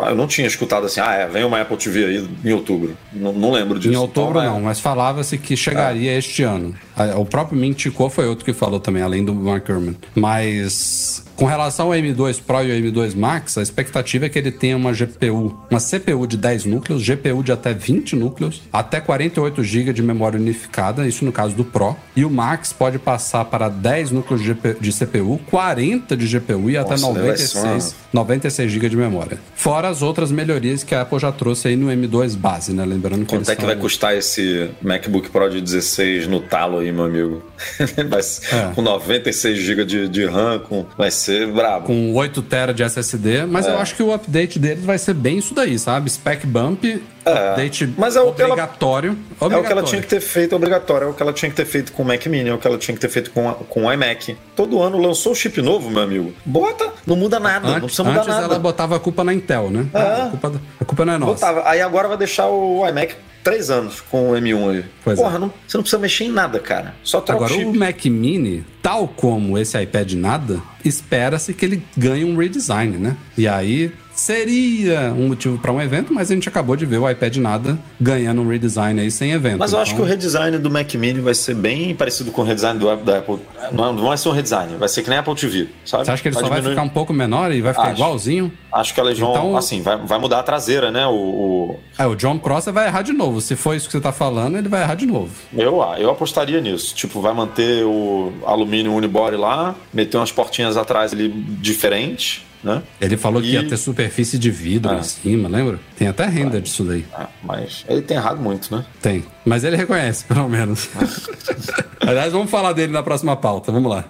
Speaker 2: eu não tinha escutado assim, ah, é, vem uma Apple TV aí em outubro. Não, não lembro disso.
Speaker 1: Em outubro
Speaker 2: Então, é.
Speaker 1: não, mas falava-se que chegaria este ano. O próprio Mintico foi outro que falou também, além do Mark Gurman. Mas com relação ao M2 Pro e ao M2 Max, a expectativa é que ele tenha uma GPU, uma CPU de 10 núcleos, GPU de até 20 núcleos, até 48 GB de memória unificada, isso no caso do Pro. E o Max pode passar para 10 núcleos de de CPU, 40 de GPU e até
Speaker 2: Nossa, deve
Speaker 1: 96,
Speaker 2: ser
Speaker 1: 96 GB de memória. Fora as outras melhorias que a Apple já trouxe aí no M2 base, né? Lembrando que
Speaker 2: Quanto é que vai custar esse MacBook Pro de 16 no talo aí, meu amigo? Vai
Speaker 1: É.
Speaker 2: Com 96 GB de, de RAM, com, vai ser brabo.
Speaker 1: com 8 TB de SSD, mas
Speaker 2: É.
Speaker 1: eu acho que o update deles vai ser bem isso daí, sabe? Spec bump, update
Speaker 2: Mas é o que ela-
Speaker 1: obrigatório,
Speaker 2: É o que ela
Speaker 1: obrigatório.
Speaker 2: tinha que ter feito, obrigatório. É o que ela tinha que ter feito com o Mac Mini, é o que ela tinha que ter feito com, a- com o iMac. Todo ano lançou chip novo, meu amigo. Bota, não muda nada, não
Speaker 1: Antes,
Speaker 2: precisa mudar
Speaker 1: antes
Speaker 2: nada.
Speaker 1: ela botava a culpa na Intel, né?
Speaker 2: É.
Speaker 1: A, culpa, a culpa não é nossa.
Speaker 2: Botava. Aí agora vai deixar o iMac três anos com o M1 aí.
Speaker 1: Pois é.
Speaker 2: Porra, não- você não precisa mexer em nada, cara. Só troca
Speaker 1: Agora,
Speaker 2: o chip.
Speaker 1: o Mac Mini, tal como esse iPad nada, espera-se que ele ganhe um redesign, né? E aí seria um motivo para um evento, mas a gente acabou de ver o iPad nada ganhando um redesign aí sem evento.
Speaker 2: Mas eu acho que o
Speaker 1: Então,
Speaker 2: redesign do Mac Mini vai ser bem parecido com o redesign do, da Apple. Não, não vai ser um redesign, vai ser que nem a Apple TV, sabe?
Speaker 1: Você acha que ele só vai
Speaker 2: diminuir-
Speaker 1: ficar um pouco menor e vai ficar
Speaker 2: Acho.
Speaker 1: igualzinho?
Speaker 2: Acho que elas vão,
Speaker 1: Então-
Speaker 2: assim, vai, vai mudar a traseira, né? O, o-
Speaker 1: É, o John Prosser vai errar de novo. Se for isso que você tá falando, ele vai errar de novo.
Speaker 2: eu, eu apostaria nisso. Tipo, vai manter o alumínio unibody lá, meter umas portinhas atrás ali diferentes, né?
Speaker 1: Ele falou que
Speaker 2: E-
Speaker 1: ia ter superfície de vidro
Speaker 2: Ah.
Speaker 1: em cima, lembra? Tem até renda disso daí.
Speaker 2: Ah, mas ele tem errado muito, né?
Speaker 1: Tem. Mas ele reconhece, pelo menos. Aliás, vamos falar dele na próxima pauta. Vamos lá.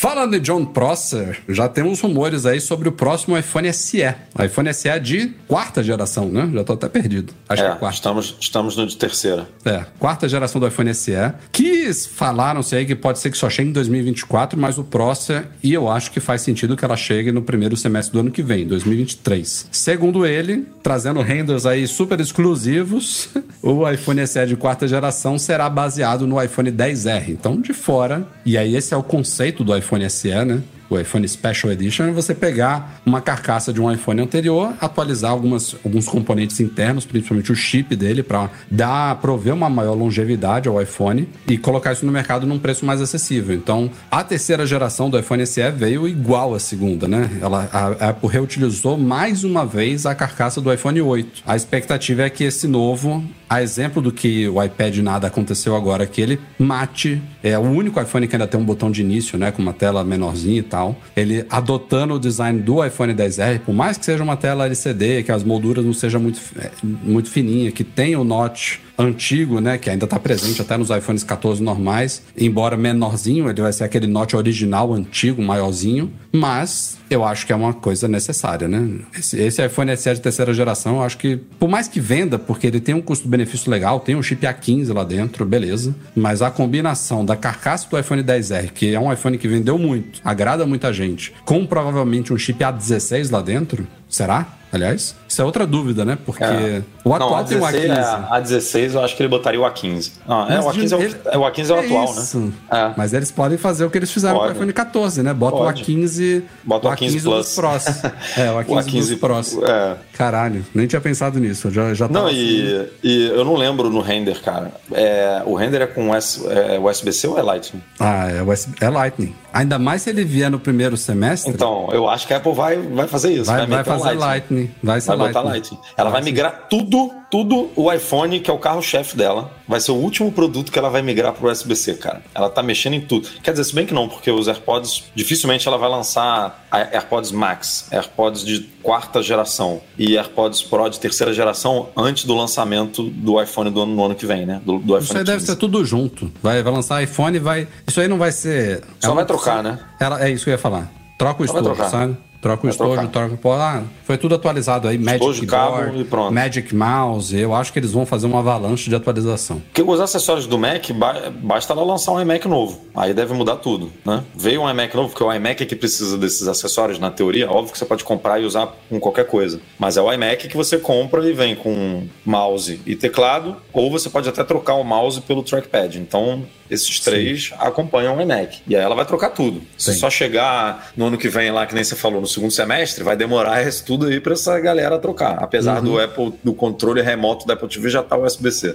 Speaker 1: Falando de John Prosser, já temos rumores aí sobre o próximo iPhone SE. O iPhone SE de quarta geração, né? Já tô até perdido. Acho que é
Speaker 2: É,
Speaker 1: quarta.
Speaker 2: estamos, estamos no de terceira.
Speaker 1: É, quarta geração do iPhone SE, que falaram-se aí que pode ser que só chegue em 2024, mas o Prosser, e eu acho que faz sentido que ela chegue no primeiro semestre do ano que vem, 2023. Segundo ele, trazendo renders aí super exclusivos, o iPhone SE de quarta geração será baseado no iPhone 10R. Então, de fora, e aí esse é o conceito do iPhone SE, né? O iPhone Special Edition, é você pegar uma carcaça de um iPhone anterior, atualizar algumas, alguns componentes internos, principalmente o chip dele, para dar, prover uma maior longevidade ao iPhone e colocar isso no mercado num preço mais acessível. Então, a terceira geração do iPhone SE veio igual à segunda, né? Ela, a, a Apple reutilizou mais uma vez a carcaça do iPhone 8. A expectativa é que esse novo, a exemplo do que o iPad nada aconteceu agora, que ele mate, é o único iPhone que ainda tem um botão de início, né, com uma tela menorzinha e tal. Ele adotando o design do iPhone 10R, por mais que seja uma tela LCD, que as molduras não sejam muito, é, muito fininha, que tem o notch antigo, né, que ainda está presente até nos iPhones 14 normais, embora menorzinho, ele vai ser aquele notch original antigo, maiorzinho, mas eu acho que é uma coisa necessária, né? Esse, esse iPhone SE de terceira geração, eu acho que, por mais que venda, porque ele tem um custo-benefício legal, tem um chip A15 lá dentro, beleza, mas a combinação da carcaça do iPhone 10R, que é um iPhone que vendeu muito, agrada muita gente, com provavelmente um chip A16 lá dentro, será? Aliás. Isso é outra dúvida, né? Porque
Speaker 2: É.
Speaker 1: o atual
Speaker 2: não, a
Speaker 1: tem o
Speaker 2: 16,
Speaker 1: A15.
Speaker 2: é, a 16 eu acho que ele botaria o A15. Ah, é, o A15 é o,
Speaker 1: ele-
Speaker 2: é, o, A15 é o atual,
Speaker 1: isso.
Speaker 2: né? É.
Speaker 1: Mas eles podem fazer o que eles fizeram
Speaker 2: Pode.
Speaker 1: com o iPhone 14, né? Bota
Speaker 2: Pode.
Speaker 1: o A15.
Speaker 2: Bota o A15
Speaker 1: dos
Speaker 2: Plus.
Speaker 1: Pros. É, o A15,
Speaker 2: O A15
Speaker 1: dos Pros.
Speaker 2: é.
Speaker 1: Caralho, nem tinha pensado nisso. eu Já, já
Speaker 2: Não,
Speaker 1: tava
Speaker 2: e, e eu não lembro no render, cara. É, o render é com US, é, USB-C ou é Lightning?
Speaker 1: Ah, é, USB é Lightning. Ainda mais se ele vier no primeiro semestre.
Speaker 2: Então, eu acho que a Apple vai, vai fazer isso.
Speaker 1: vai, vai
Speaker 2: um
Speaker 1: fazer Lightning. Vai ser
Speaker 2: Vai botar
Speaker 1: Lightning.
Speaker 2: Lightning. Ela vai migrar tudo, tudo o iPhone, que é o carro-chefe dela. Vai ser o último produto que ela vai migrar pro USB-C, cara. Ela tá mexendo em tudo. Quer dizer, se bem que não, porque os AirPods, dificilmente ela vai lançar AirPods Max, AirPods de quarta geração e AirPods Pro de terceira geração antes do lançamento do iPhone do ano, no ano que vem, né? Do, do iPhone
Speaker 1: Isso aí deve
Speaker 2: 15.
Speaker 1: ser tudo junto. Vai, vai lançar iPhone e vai. Isso aí não vai ser.
Speaker 2: Só
Speaker 1: ela-
Speaker 2: vai trocar, né?
Speaker 1: Ela, é isso que eu ia falar. Troca o
Speaker 2: vai trocar.
Speaker 1: sabe? Troca o estojo, troca o. Ah, foi tudo atualizado aí. Magic
Speaker 2: Estojo, cabo e pronto.
Speaker 1: Magic Mouse. Eu acho que eles vão fazer uma avalanche de atualização.
Speaker 2: Porque os acessórios do Mac, ba- basta ela lançar um iMac novo. Aí deve mudar tudo, né? Veio um iMac novo, porque o iMac é que precisa desses acessórios, na teoria. Óbvio que você pode comprar e usar com qualquer coisa. Mas é o iMac que você compra e vem com mouse e teclado, ou você pode até trocar o mouse pelo trackpad. Então, esses três acompanham o iMac. E aí ela vai trocar tudo. Se
Speaker 1: Sim.
Speaker 2: só chegar no ano que vem lá, que nem você falou, no segundo semestre, vai demorar isso tudo aí pra essa galera trocar. Apesar do Apple, do controle remoto da Apple TV já tá USB-C.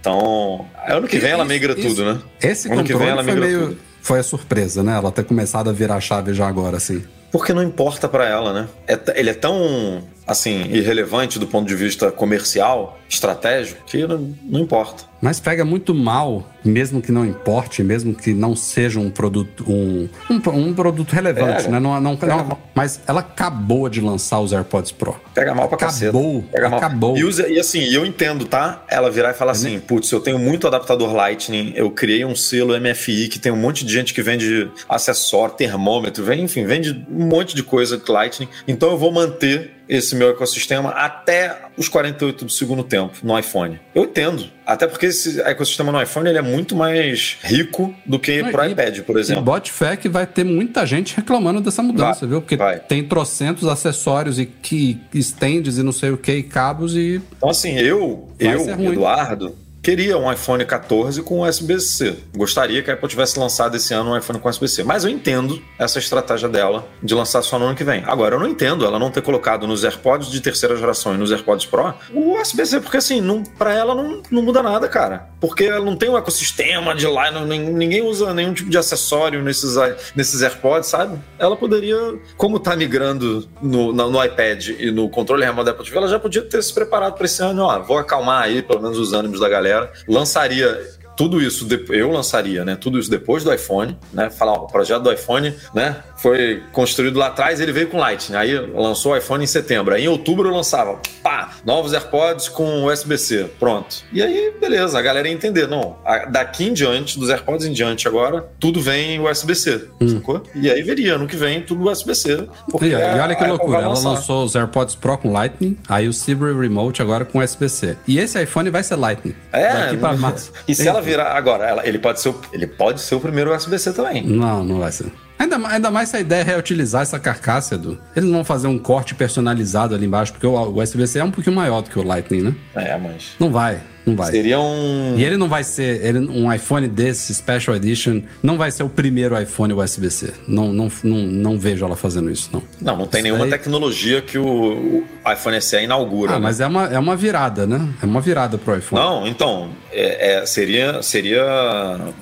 Speaker 2: Então, ano que vem ela migra
Speaker 1: Isso-
Speaker 2: tudo, né?
Speaker 1: Esse
Speaker 2: ano que
Speaker 1: controle
Speaker 2: vem ela
Speaker 1: foi
Speaker 2: migra
Speaker 1: meio.
Speaker 2: tudo.
Speaker 1: Foi a surpresa, né? Ela ter começado a virar a chave já agora, assim.
Speaker 2: Porque não importa pra ela, né? É ele é tão, assim, irrelevante do ponto de vista comercial, estratégico, que não, não importa.
Speaker 1: Mas pega muito mal, mesmo que não importe, mesmo que não seja um produto um, um, um produto relevante,
Speaker 2: Pega.
Speaker 1: né? Não, não, não- mas ela acabou de lançar os AirPods Pro.
Speaker 2: Pega mal pra
Speaker 1: Acabou,
Speaker 2: caceta. Pega mal.
Speaker 1: acabou.
Speaker 2: E, usa- e assim, eu entendo, tá? Ela virar e falar assim, putz, eu tenho muito adaptador Lightning, eu criei um selo MFI que tem um monte de gente que vende acessório, termômetro, vem, enfim, vende um monte de coisa Lightning. Então eu vou manter esse meu ecossistema até os 48 do segundo tempo no iPhone. Eu entendo. Até porque esse ecossistema no iPhone ele é muito mais rico do que
Speaker 1: Não,
Speaker 2: pro
Speaker 1: e-
Speaker 2: iPad, por
Speaker 1: E
Speaker 2: exemplo.
Speaker 1: bote fé que vai ter muita gente reclamando dessa mudança,
Speaker 2: Vai,
Speaker 1: viu? Porque
Speaker 2: vai.
Speaker 1: tem trocentos acessórios e que stands e não sei o que, e cabos e.
Speaker 2: Então, assim, eu,
Speaker 1: Vai
Speaker 2: eu. Eduardo, queria um iPhone 14 com USB-C. Gostaria que a Apple tivesse lançado esse ano um iPhone com USB-C. Mas eu entendo essa estratégia dela de lançar só no ano que vem. Agora, eu não entendo ela não ter colocado nos AirPods de terceira geração e nos AirPods Pro o USB-C, porque assim, não, pra ela não, não muda nada, cara. Porque ela não tem um ecossistema de lá, não- ninguém usa nenhum tipo de acessório nesses, nesses AirPods, sabe? Ela poderia, como tá migrando no, na- no iPad e no controle remoto da Apple TV, ela já podia ter se preparado para esse ano, ó, vou acalmar aí pelo menos os ânimos da galera. Lançaria tudo isso, eu lançaria, né? Tudo isso depois do iPhone, né? Falar, ó, o projeto do iPhone, né? Foi construído lá atrás, ele veio com Lightning. Aí lançou o iPhone em setembro. Aí em outubro eu lançava, pá, novos AirPods com USB-C. Pronto. E aí, beleza, a galera ia entender. Não, daqui em diante, dos AirPods em diante agora, tudo vem USB-C, sacou? E aí veria, ano que vem, tudo USB-C.
Speaker 1: E, e olha
Speaker 2: a
Speaker 1: que loucura, ela lançou os AirPods Pro com Lightning, aí o Siri Remote agora com USB-C. E esse iPhone vai ser Lightning.
Speaker 2: É,
Speaker 1: Daqui pra março.
Speaker 2: e se ela virar agora, ela- ele pode ser o, ele pode ser o primeiro USB-C também.
Speaker 1: Não, não vai ser. Ainda, ainda mais se a ideia é reutilizar essa carcaça, Edu. Eles não vão fazer um corte personalizado ali embaixo, porque o o USB-C é um pouquinho maior do que o Lightning, né?
Speaker 2: É, mas
Speaker 1: Não vai, não vai.
Speaker 2: seria um
Speaker 1: E ele não vai ser, ele, um iPhone desse, Special Edition, não vai ser o primeiro iPhone USB-C. Não, não, não, não vejo ela fazendo isso, não.
Speaker 2: Não, não tem
Speaker 1: Isso
Speaker 2: nenhuma
Speaker 1: aí-
Speaker 2: tecnologia que o, o iPhone SE inaugura.
Speaker 1: Ah,
Speaker 2: né?
Speaker 1: mas é uma, é uma virada, né? É uma virada pro iPhone.
Speaker 2: Não, então, é, é, seria, seria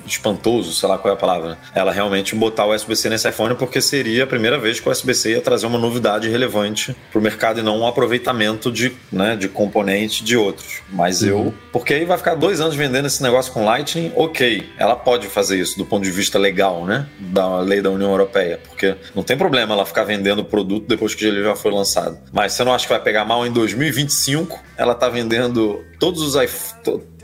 Speaker 2: espantoso, sei lá qual é a palavra, ela realmente botar o USB-C nesse iPhone, porque seria a primeira vez que o USB-C ia trazer uma novidade relevante pro mercado e não um aproveitamento de, né, de componente de outros. Mas eu. Porque aí vai ficar dois anos vendendo esse negócio com Lightning, ok. Ela pode fazer isso do ponto de vista legal, né? Da lei da União Europeia. Porque não tem problema ela ficar vendendo o produto depois que ele já foi lançado. Mas você não acha que vai pegar mal em 2025? Ela tá vendendo todos os,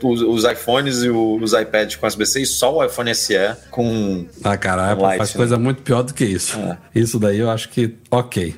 Speaker 2: os, iPhones e os iPads com USB-C e só o iPhone SE com.
Speaker 1: Ah, cara, a Apple
Speaker 2: Light,
Speaker 1: faz coisa muito pior do que isso.
Speaker 2: É.
Speaker 1: Isso daí eu acho que ok.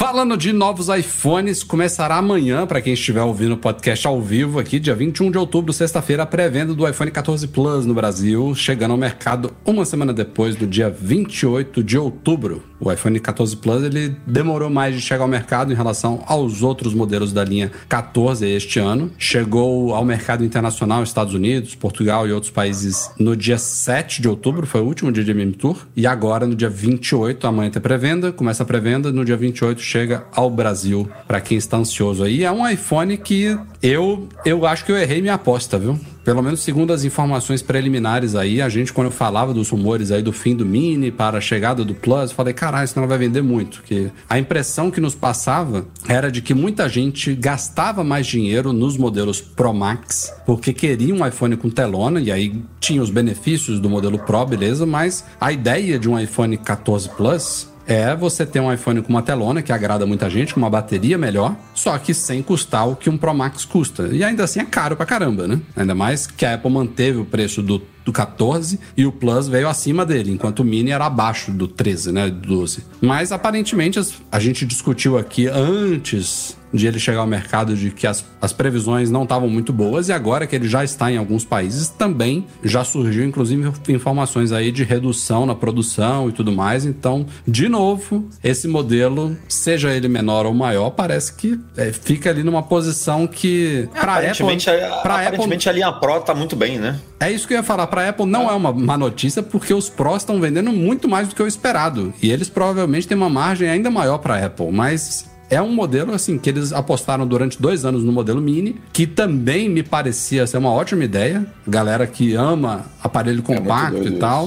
Speaker 1: Falando de novos iPhones, começará amanhã, para quem estiver ouvindo o podcast ao vivo aqui, dia 21 de outubro, sexta-feira, a pré-venda do iPhone 14 Plus no Brasil, chegando ao mercado uma semana depois, no dia 28 de outubro. O iPhone 14 Plus ele demorou mais de chegar ao mercado em relação aos outros modelos da linha 14 este ano. Chegou ao mercado internacional, Estados Unidos, Portugal e outros países no dia 7 de outubro, foi o último dia de MM Tour. E agora, no dia 28, amanhã tem pré-venda, começa a pré-venda, no dia 28 chega ao Brasil, para quem está ansioso aí. É um iPhone que eu, eu acho que eu errei minha aposta, viu? Pelo menos segundo as informações preliminares aí, a gente, quando eu falava dos rumores aí do fim do Mini para a chegada do Plus, falei, caralho, isso não vai vender muito. Que a impressão que nos passava era de que muita gente gastava mais dinheiro nos modelos Pro Max, porque queria um iPhone com telona, e aí tinha os benefícios do modelo Pro, beleza, mas a ideia de um iPhone 14 Plus é você ter um iPhone com uma telona que agrada muita gente, com uma bateria melhor, só que sem custar o que um Pro Max custa. E ainda assim é caro pra caramba, né? Ainda mais que a Apple manteve o preço do, do 14 e o Plus veio acima dele, enquanto o Mini era abaixo do 13, né? Do 12. Mas aparentemente a gente discutiu aqui antes de ele chegar ao mercado de que as, as previsões não estavam muito boas e agora que ele já está em alguns países também já surgiu inclusive informações aí de redução na produção e tudo mais. Então, de novo, esse modelo, seja ele menor ou maior, parece que é, fica ali numa posição que
Speaker 2: é, para aparentemente, Apple, a, aparentemente Apple, a linha Pro tá muito bem, né?
Speaker 1: É isso que eu ia falar. Para Apple não é. é uma má notícia porque os Pros estão vendendo muito mais do que o esperado e eles provavelmente têm uma margem ainda maior para Apple, mas é um modelo, assim, que eles apostaram durante dois anos no modelo Mini, que também me parecia ser uma ótima ideia. Galera que ama aparelho é compacto é e tal.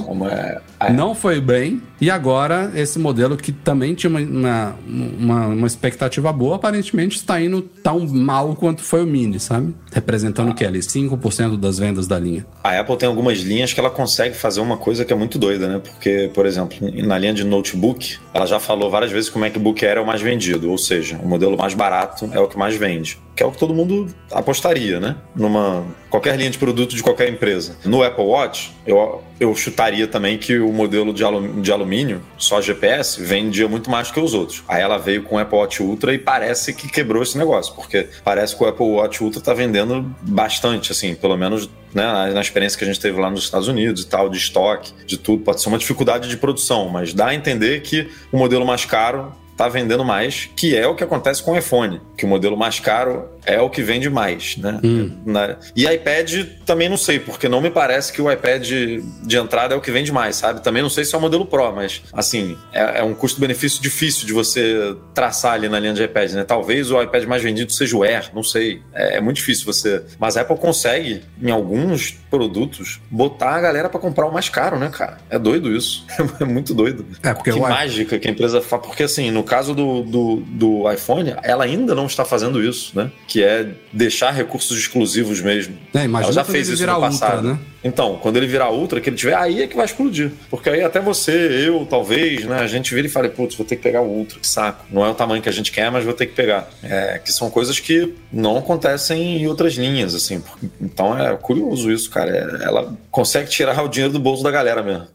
Speaker 1: É, é. Não foi bem. E agora, esse modelo que também tinha uma, uma, uma, expectativa boa, aparentemente está indo tão mal quanto foi o Mini, sabe? Representando ah. o que ali? 5% das vendas da linha.
Speaker 2: A Apple tem algumas linhas que ela consegue fazer uma coisa que é muito doida, né? Porque, por exemplo, na linha de notebook, ela já falou várias vezes que o MacBook Air é o mais vendido, ou seja, o modelo mais barato é o que mais vende que é o que todo mundo apostaria, né? Numa qualquer linha de produto de qualquer empresa. No Apple Watch, eu, eu chutaria também que o modelo de, alumínio, de alumínio, só GPS, vendia muito mais que os outros. Aí ela veio com o Apple Watch Ultra e parece que quebrou esse negócio, porque parece que o Apple Watch Ultra tá vendendo bastante, assim, pelo menos né, na experiência que a gente teve lá nos Estados Unidos e tal, de estoque, de tudo. Pode ser uma dificuldade de produção, mas dá a entender que o modelo mais caro tá vendendo mais, que é o que acontece com o iPhone, que o modelo mais caro é o que vende mais, né? Hum. Na... E iPad também não sei, porque não me parece que o iPad de entrada é o que vende mais, sabe? Também não sei se é o modelo Pro, mas assim, é, é um custo-benefício difícil de você traçar ali na linha de iPad, né? Talvez o iPad mais vendido seja o Air, não sei. É, é muito difícil você. Mas a Apple consegue, em alguns produtos, botar a galera para comprar o mais caro, né, cara? É doido isso. É muito doido. É, porque que mágica que a empresa faz. Porque assim, no caso do, do, do iPhone, ela ainda não está fazendo isso, né? Que é deixar recursos exclusivos mesmo.
Speaker 1: É, ela já fez isso no passado. Ultra, né?
Speaker 2: Então, quando ele virar Ultra, que ele tiver, aí é que vai explodir. Porque aí até você, eu, talvez, né? A gente vira e fala, putz, vou ter que pegar o Ultra, que saco. Não é o tamanho que a gente quer, mas vou ter que pegar. É, que são coisas que não acontecem em outras linhas, assim. Então é curioso isso, cara. É, ela consegue tirar o dinheiro do bolso da galera mesmo.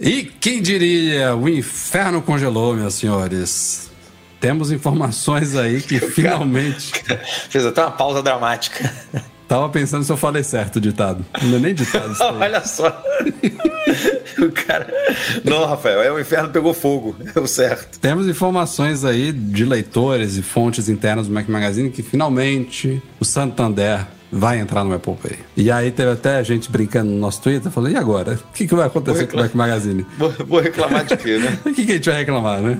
Speaker 1: E quem diria, o inferno congelou, meus senhores. Temos informações aí que finalmente.
Speaker 2: Fez até uma pausa dramática.
Speaker 1: Tava pensando se eu falei certo o ditado. Não é nem ditado.
Speaker 2: Olha só. o cara. Não, Rafael, é o inferno pegou fogo. É o certo.
Speaker 1: Temos informações aí de leitores e fontes internas do Mac Magazine que finalmente o Santander vai entrar no Apple Pay. E aí teve até gente brincando no nosso Twitter, falando, e agora? O que, que vai acontecer com o Mac Magazine?
Speaker 2: Vou, vou reclamar de quê, né?
Speaker 1: o que, que a gente vai reclamar, né?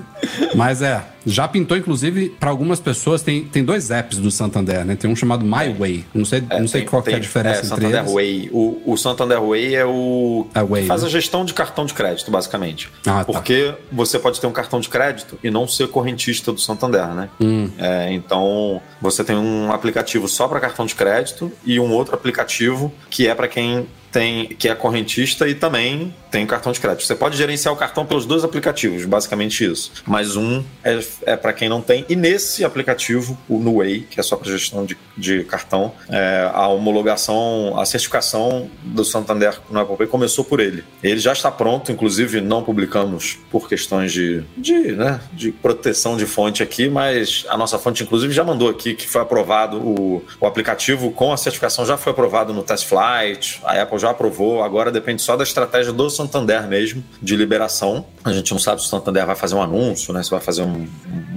Speaker 1: Mas é, já pintou, inclusive, para algumas pessoas, tem, tem dois apps do Santander, né? Tem um chamado My Way. Não sei, é, não sei tem, qual tem, é a diferença é, entre
Speaker 2: Santander
Speaker 1: eles.
Speaker 2: Way. O, o Santander Way é o é Way, que faz né? a gestão de cartão de crédito, basicamente. Ah, tá. Porque tá. você pode ter um cartão de crédito e não ser correntista do Santander, né? Hum. É, então, você tem um aplicativo só para cartão de crédito e um outro aplicativo que é para quem tem que é correntista e também tem cartão de crédito. Você pode gerenciar o cartão pelos dois aplicativos, basicamente isso. Mas um é, é para quem não tem. E nesse aplicativo, o Nuway, que é só para gestão de, de cartão, é, a homologação, a certificação do Santander no Apple Pay começou por ele. Ele já está pronto, inclusive não publicamos por questões de, de, né, de proteção de fonte aqui, mas a nossa fonte, inclusive, já mandou aqui que foi aprovado o, o aplicativo com a certificação, já foi aprovado no Test Flight, a Apple já aprovou, agora depende só da estratégia do Santander mesmo, de liberação. A gente não sabe se o Santander vai fazer um anúncio, né? Se vai fazer um,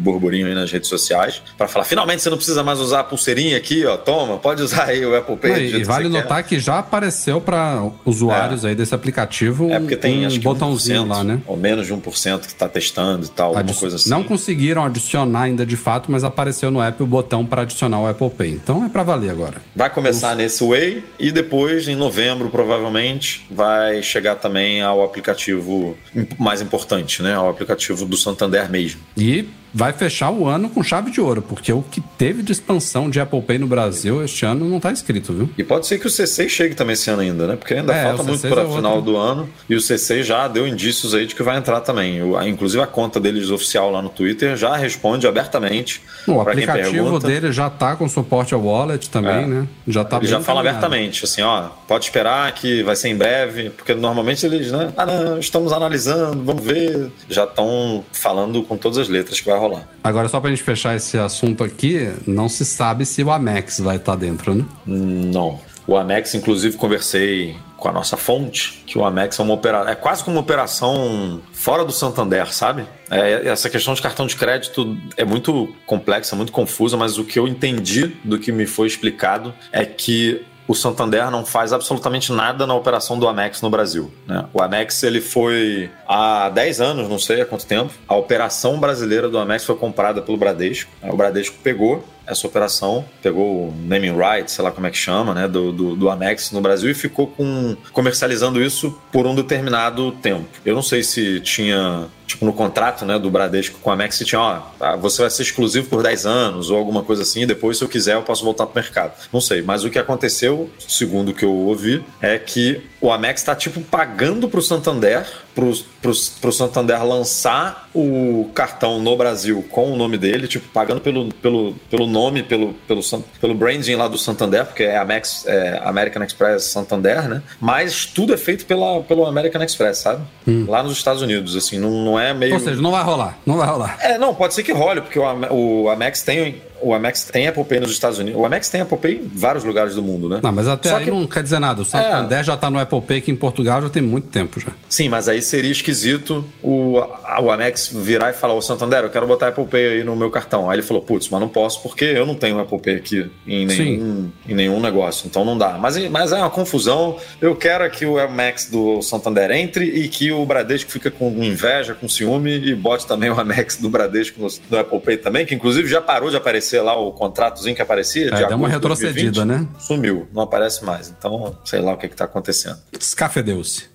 Speaker 2: burburinho aí nas redes sociais para falar, finalmente você não precisa mais usar a pulseirinha aqui, ó, toma, pode usar aí o Apple Pay.
Speaker 1: E, e vale
Speaker 2: que
Speaker 1: notar que já apareceu para usuários é. aí desse aplicativo
Speaker 2: é porque tem,
Speaker 1: um
Speaker 2: acho
Speaker 1: botãozinho
Speaker 2: 1%,
Speaker 1: lá, né?
Speaker 2: Ou menos de 1% que está testando e tal, alguma
Speaker 1: Adi
Speaker 2: coisa assim.
Speaker 1: Não conseguiram adicionar ainda de fato, mas apareceu no app o botão para adicionar o Apple Pay. Então é para valer agora.
Speaker 2: Vai começar nesse Way e depois, em novembro, provavelmente, vai chegar também ao aplicativo mais importante, né? Ao aplicativo do Santander mesmo.
Speaker 1: E vai fechar o ano com chave de ouro, porque o que teve de expansão de Apple Pay no Brasil este ano não está escrito, viu?
Speaker 2: E pode ser que o C6 chegue também esse ano ainda, né? Porque ainda
Speaker 1: É,
Speaker 2: falta muito
Speaker 1: C6
Speaker 2: para
Speaker 1: é
Speaker 2: o final
Speaker 1: outro.
Speaker 2: do ano e o C6 já deu indícios aí de que vai entrar também. O- inclusive a conta deles oficial lá no Twitter já responde abertamente.
Speaker 1: O aplicativo dele já tá com suporte ao wallet também,
Speaker 2: É.
Speaker 1: né? Já tá
Speaker 2: Ele já fala abertamente, assim, ó, pode esperar que vai ser em breve, porque normalmente eles, né, ah, não, estamos analisando, vamos ver. Já estão falando com todas as letras que vai rolar.
Speaker 1: Agora, só pra gente fechar esse assunto aqui, não se sabe se o Amex vai estar dentro, né?
Speaker 2: Não. O Amex, inclusive, conversei com a nossa fonte, que o Amex é uma operação. É quase como uma operação fora do Santander, sabe? É, essa questão de cartão de crédito é muito complexa, muito confusa, mas o que eu entendi do que me foi explicado é que o Santander não faz absolutamente nada na operação do Amex no Brasil. né? O Amex ele foi há 10 anos, não sei há quanto tempo, a operação brasileira do Amex foi comprada pelo Bradesco. O Bradesco pegou essa operação, pegou o naming rights, sei lá como é que chama, né, do, do, do Amex no Brasil e ficou com, comercializando isso por um determinado tempo. Eu não sei se tinha, tipo, no contrato né, do Bradesco com a Amex, se tinha, ó, tá, você vai ser exclusivo por 10 anos ou alguma coisa assim, e depois, se eu quiser, eu posso voltar pro mercado. Não sei, mas o que aconteceu, segundo o que eu ouvi, é que o Amex está, tipo, pagando pro Santander, pro, pro, pro Santander lançar o cartão no Brasil com o nome dele, tipo, pagando pelo, pelo, pelo nome, pelo, pelo, pelo branding lá do Santander, porque é Amex, é American Express Santander, né? Mas tudo é feito pela, pelo American Express, sabe? Lá nos Estados Unidos, assim, não, não é meio.
Speaker 1: Ou seja, não vai rolar, não vai rolar.
Speaker 2: É, não, pode ser que role, porque o, o Amex tem. O Amex tem Apple Pay nos Estados Unidos. O Amex tem Apple Pay em vários lugares do mundo, né?
Speaker 1: Não, mas até
Speaker 2: Só
Speaker 1: aí
Speaker 2: que-
Speaker 1: não quer dizer nada. O Santander já tá no Apple Pay, que em Portugal já tem muito tempo já.
Speaker 2: Sim, mas aí seria esquisito o, o Amex virar e falar: Ô Santander, eu quero botar Apple Pay aí no meu cartão. Aí ele falou: Putz, mas não posso porque eu não tenho Apple Pay aqui em nenhum, em nenhum negócio, então não dá. Mas, mas é uma confusão. Eu quero é que o Amex do Santander entre e que o Bradesco fica com inveja, com ciúme e bote também o Amex do Bradesco no, no Apple Pay também, que inclusive já parou de aparecer lá o contratozinho que aparecia.
Speaker 1: É, deu uma retrocedida,
Speaker 2: 2020.
Speaker 1: né?
Speaker 2: Sumiu, não aparece mais. Então, sei lá o que está acontecendo.
Speaker 1: Descafedeu-se.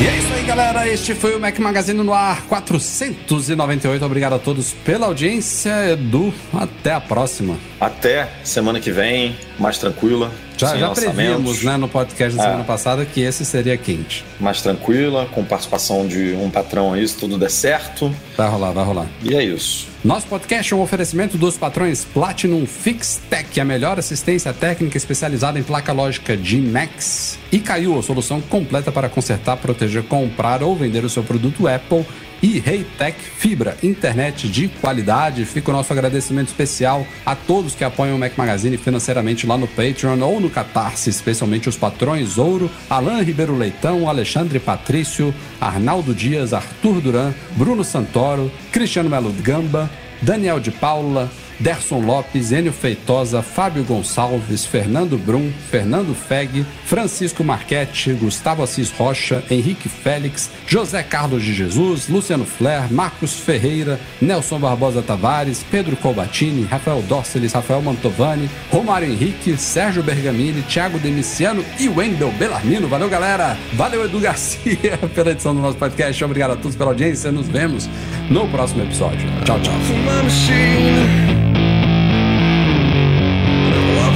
Speaker 1: E é isso aí, galera. Este foi o Mac Magazine no ar 498. Obrigado a todos pela audiência. Edu, até a próxima.
Speaker 2: Até semana que vem, mais tranquila.
Speaker 1: Já, já prevíamos, né, no podcast da
Speaker 2: É.
Speaker 1: semana passada que esse seria quente.
Speaker 2: Mais tranquila, com participação de um patrão aí, se tudo der certo.
Speaker 1: Vai rolar, vai rolar.
Speaker 2: E é isso.
Speaker 1: Nosso podcast é um oferecimento dos patrões Platinum FixTech, a melhor assistência técnica especializada em placa lógica de Max. E Caiu, a solução completa para consertar, proteger, comprar ou vender o seu produto Apple. E Reitec Fibra, internet de qualidade. Fica o nosso agradecimento especial a todos que apoiam o Mac Magazine financeiramente lá no Patreon ou no Catarse, especialmente os patrões Ouro, Alain Ribeiro Leitão, Alexandre Patrício, Arnaldo Dias, Arthur Duran, Bruno Santoro, Cristiano Melo Gamba, Daniel de Paula, Derson Lopes, Enio Feitosa, Fábio Gonçalves, Fernando Brum, Fernando Feg, Francisco Marchetti, Gustavo Assis Rocha, Henrique Félix, José Carlos de Jesus, Luciano Flair, Marcos Ferreira, Nelson Barbosa Tavares, Pedro Colbatini, Rafael Dorceles, Rafael Mantovani, Romário Henrique, Sérgio Bergamini, Thiago Demiciano e Wendel Bellarmino. Valeu, galera! Valeu, Edu Garcia, pela edição do nosso podcast. Obrigado a todos pela audiência. Nos vemos no próximo episódio. Tchau, tchau.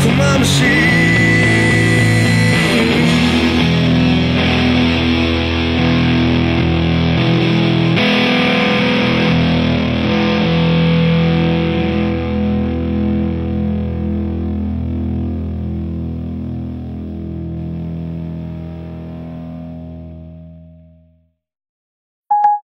Speaker 3: For my machine. Walk for my machine.